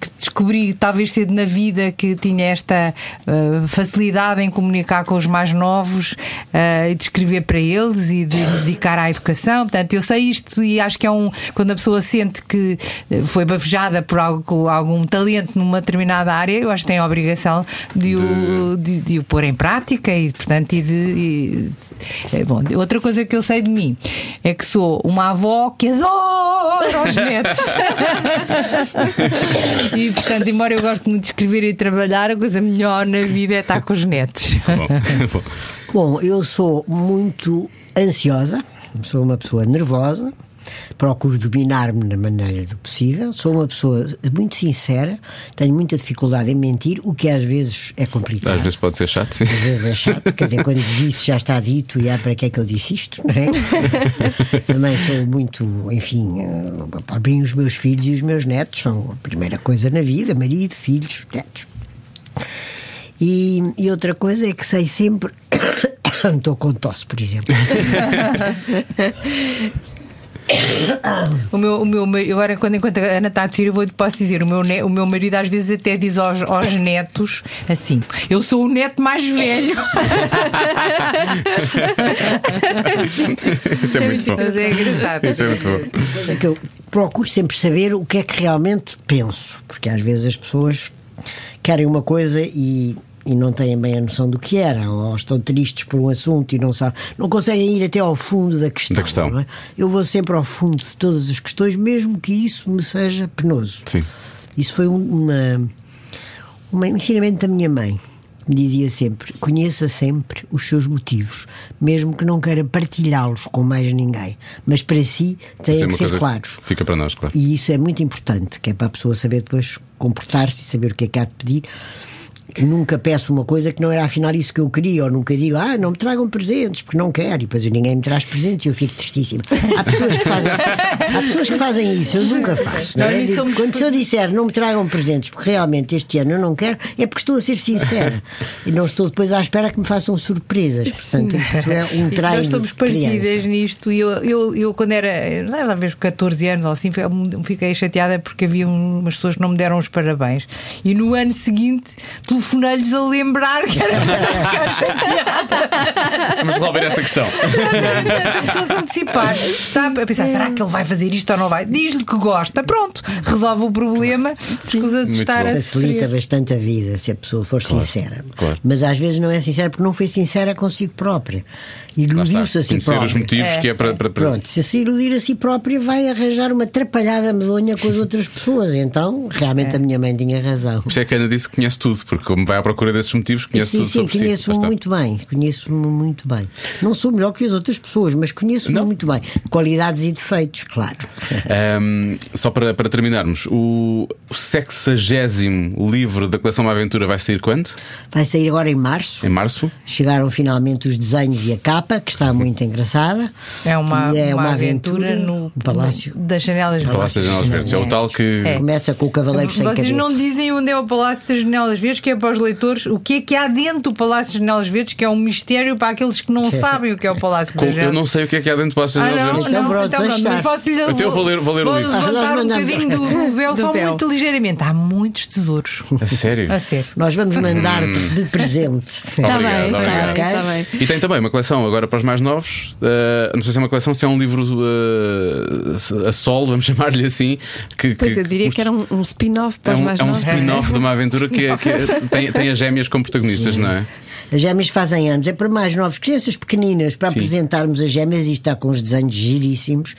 que descobri talvez cedo na vida que tinha esta uh, facilidade em comunicar com os mais novos uh, e de escrever para eles e de me dedicar à educação. Portanto, eu sei isto e acho que é um. quando a pessoa sente que foi bafejada por algo, algum talento numa determinada área, eu acho que tem a obrigação de o, de, de o pôr em prática e, portanto, e de. E, é bom, outra coisa coisa que eu sei de mim é que sou uma avó que adora os netos. e portanto, embora eu goste muito de escrever e trabalhar, a coisa melhor na vida é estar com os netos. Bom, eu sou muito ansiosa, sou uma pessoa nervosa procuro dominar-me na maneira do possível, sou uma pessoa muito sincera, tenho muita dificuldade em mentir, o que às vezes é complicado. Às vezes pode ser chato, sim. Às vezes é chato, quer dizer, quando disse já está dito e há para que é que eu disse isto, não é? Também sou muito, enfim, eh, mim os meus filhos e os meus netos são a primeira coisa na vida, marido, filhos, netos. E, e outra coisa é que sei sempre. Estou com tosse, por exemplo. o meu, o meu agora quando enquanto a Ana está a dizer, eu vou, posso dizer, o meu, o meu marido às vezes até diz aos, aos netos assim: Eu sou o neto mais velho. Isso é muito bom. Mas é engraçado. Isso é muito bom. É que eu procuro sempre saber o que é que realmente penso, porque às vezes as pessoas querem uma coisa e e não têm bem a noção do que era, ou estão tristes por um assunto e não sabem, não conseguem ir até ao fundo da questão. Da questão. É? Eu vou sempre ao fundo de todas as questões, mesmo que isso me seja penoso. Sim. Isso foi uma, um ensinamento da minha mãe. Me dizia sempre: conheça sempre os seus motivos, mesmo que não queira partilhá-los com mais ninguém. Mas para si têm que ser claros. Fica para nós, claro. E isso é muito importante, que é para a pessoa saber depois comportar-se e saber o que é que há de pedir nunca peço uma coisa que não era afinal isso que eu queria, ou nunca digo, ah, não me tragam presentes, porque não quero, e depois ninguém me traz presentes e eu fico tristíssimo. Há pessoas que fazem, há pessoas que fazem isso, eu nunca faço. Não, é? Digo, quando se eu disser não me tragam presentes, porque realmente este ano eu não quero, é porque estou a ser sincera. E não estou depois à espera que me façam surpresas. Portanto, isto é um treino. Nós estamos parecidas nisto. E eu, eu, eu, quando era, não sei, talvez 14 anos ou assim, fiquei chateada porque havia umas pessoas que não me deram os parabéns. E no ano seguinte, tu telefonei-lhes a lembrar que era para ficar chateada. Vamos resolver esta questão. a pessoa se antecipar, sabe? A pensar, será que ele vai fazer isto ou não vai? Diz-lhe que gosta, pronto, resolve o problema, escusa de estar a Facilita bastante a vida se a pessoa for claro, sincera. Claro. Mas às vezes não é sincera porque não foi sincera consigo própria. Iludiu-se a si própria. os motivos é. que é para, para, para. Pronto, se se iludir a si própria, vai arranjar uma atrapalhada medonha com as outras pessoas. Então, realmente é. a minha mãe tinha razão. Por isso é que a Ana disse que conhece tudo, porque como vai à procura desses motivos, conhece sim, tudo sim, sobre conheço-me si. muito bem, conheço-me muito bem. Não sou melhor que as outras pessoas, mas conheço-me muito bem. Qualidades e defeitos, claro. Um, só para, para terminarmos, o sexagésimo livro da coleção Uma Aventura vai sair quando? Vai sair agora em março. Em março. Chegaram finalmente os desenhos e a capa, que está muito engraçada. É uma, é uma, uma aventura, aventura, no Palácio das Janelas Verdes. Palácio das Janelas Verdes. É o tal que. É. Começa com o Cavaleiro Sem Vocês cabeça. não dizem onde é o Palácio das Janelas Verdes, que é para os leitores, o que é que há dentro do Palácio das Janelas Verdes, que é um mistério para aqueles que não sabem o que é o Palácio das Janelas Eu não sei o que é que há dentro do Palácio das ah, Janelas Verdes. Então, pronto, então, pronto, mas posso lhe. Então eu vou ler, vou ler vou o livro. levantar um bocadinho do, do véu, do só véu. muito ligeiramente. Há muitos tesouros. A sério? A sério. Nós vamos mandar de presente. Está bem, está bem. E tem também uma coleção agora para os mais novos. Uh, não sei se é uma coleção, se é um livro uh, a sol, vamos chamar-lhe assim. Que, pois que, eu diria que, que era um, um spin-off para é os um, mais é novos. É um spin-off de uma aventura que, é, que é, tem, tem as gêmeas como protagonistas, Sim. não é? As gêmeas fazem anos, é para mais novos, crianças pequeninas, para Sim. apresentarmos as gêmeas e está com os desenhos giríssimos.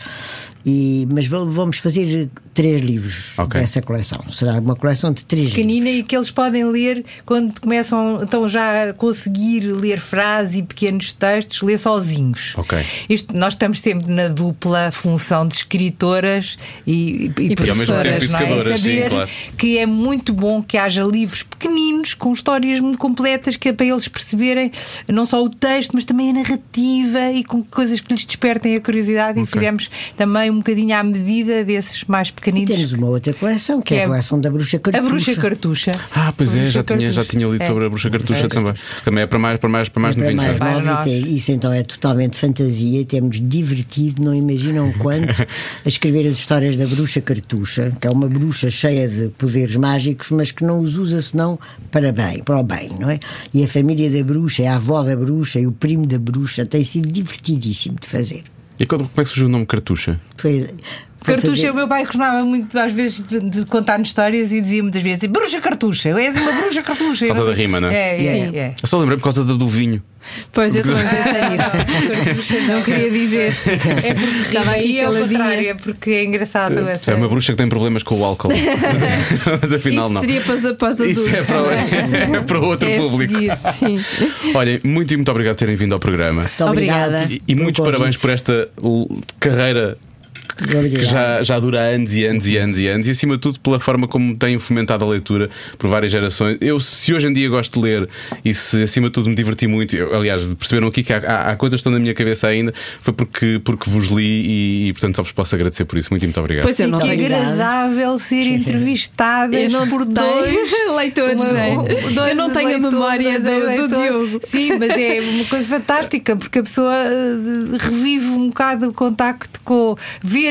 E, mas vamos fazer três livros okay. dessa coleção. Será uma coleção de três Pequenina livros. e que eles podem ler quando começam então já a conseguir ler frases e pequenos textos, ler sozinhos. Okay. Isto, nós estamos sempre na dupla função de escritoras e, e, e professoras, não é? Saber sim, claro. que é muito bom que haja livros pequeninos com histórias muito completas que é para eles perceberem não só o texto, mas também a narrativa e com coisas que lhes despertem a curiosidade okay. e fizemos também um bocadinho à medida desses mais E pequeninos. temos uma outra coleção, que, Que é é a coleção da Bruxa A Cartucha. bruxa cartucha. Ah, pois é, já tinha, já tinha lido É. sobre a bruxa cartucha também. Também é para mais, para mais, para mais É para mais é? Para novos, e isso então é totalmente fantasia e temos divertido, não imaginam quanto, a escrever as histórias da bruxa cartucha, que é uma bruxa cheia de poderes mágicos, mas que não os usa senão para bem, para o bem, não é? E a família da bruxa, a avó da bruxa e o primo da bruxa tem sido divertidíssimo de fazer. E quando, como é que surgiu o nome cartucha? Foi, Cartucha, fazer- o meu pai costumava muito, às vezes, de, de contar-nos histórias e dizia muitas vezes: Bruxa cartucha, és uma bruxa cartucha. Por causa da rima, não é? É, é, Sim. é. Eu só lembrei por causa do, do vinho. Pois eu também pensei nisso. Não queria dizer. É porque Estava aí é o contrário, é porque é engraçado essa. É uma bruxa que tem problemas com o álcool. mas, afinal Isso não. seria para os, para os adultos. Isso é para, é? é para outro É público. seguir, sim. Olhem, muito e muito obrigado por terem vindo ao programa. Muito obrigada. E, e parabéns por esta carreira. Que já, já dura anos e anos e anos e anos, e acima de tudo pela forma como têm fomentado a leitura por várias gerações. Eu, se hoje em dia gosto de ler e se acima de tudo me diverti muito, eu, aliás, perceberam aqui que há, há- há coisas que estão na minha cabeça ainda, foi porque, porque vos li e, e, portanto só vos posso agradecer por isso. Muito, muito obrigado. Pois eu não que tenho. agradável ser entrevistada por tenho dois leitores, uma- né? dois Eu não tenho a memória do, do. Diogo. Sim, mas é uma coisa fantástica porque a pessoa eh, revive um bocado o contacto com.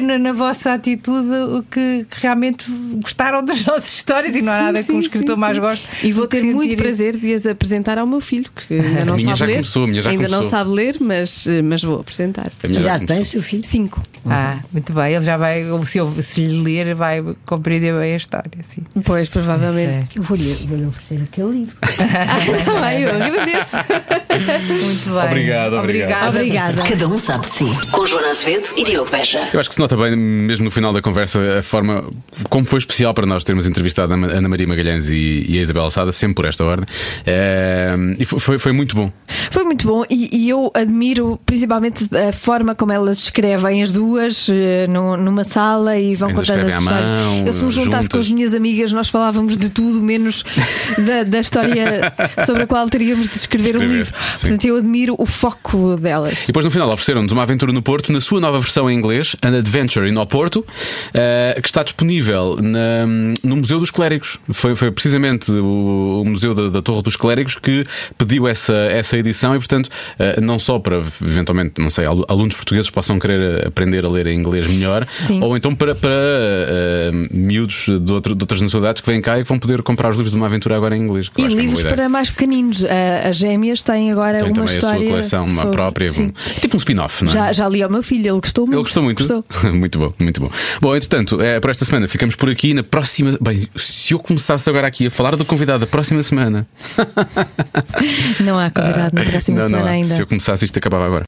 Vê na, na vossa atitude o que, que realmente gostaram das nossas histórias e não há Sim, nada que um escritor sim, mais sim. goste. E vou ter muito sentir- prazer de as apresentar ao meu filho, que ainda não minha sabe já ler. começou, a minha já ainda não começou. sabe ler, mas, mas vou apresentar. Já idade tem, começou. seu filho? Cinco. Ah, muito bem. Ele já vai, se, eu, se lhe ler, vai compreender bem a história. Sim. Pois, provavelmente. Eu vou-lhe vou oferecer aquele livro. Ai, eu agradeço. Muito bem. Obrigado, obrigado. Obrigada. Cada um sabe de si. Com Joana Azevedo e Diogo Beja. Eu acho que se nota bem, mesmo no final da conversa, a forma como foi especial para nós termos entrevistado a Ana Maria Magalhães e, e a Isabel Alçada, sempre por esta ordem. Eh, e foi- foi, muito bom. Foi muito bom e, e eu admiro principalmente a forma como elas escrevem as duas eh, num- numa sala e vão Ainda contando as histórias. mão, eu, se me juntasse com juntas. as minhas amigas, nós falávamos de tudo, menos da, da história sobre a qual teríamos de escrever, um Escrever, livro. sim. Portanto, eu admiro o foco delas. E depois no final ofereceram-nos uma aventura no Porto, na sua nova versão em inglês, An Adventure in Oporto, eh, que está disponível na- no Museu dos Clérigos. Foi, foi precisamente o, o Museu da, da Torre dos Clérigos que pediu essa, essa edição e, portanto, eh, não só para eventualmente, não sei, alu- alunos portugueses possam querer aprender a ler em inglês melhor, Sim. ou então para, para eh, miúdos de, outro- de outras nacionalidades que vêm cá e que vão poder comprar os livros de uma aventura agora em inglês. E é livros ideia. para mais pequeninos. As gêmeas têm agora Tem uma também a história. sua coleção, uma sobre- própria, Sim. tipo um spin-off, não é? Já, já li ao meu filho, ele gostou muito. Ele gostou muito? muito bom, muito bom. Bom, entretanto, é, por esta semana ficamos por aqui. Na próxima. Bem, se eu começasse agora aqui a falar do convidado da próxima semana. Não há convidado na próxima não, semana não, ainda. se eu começasse isto acabava agora.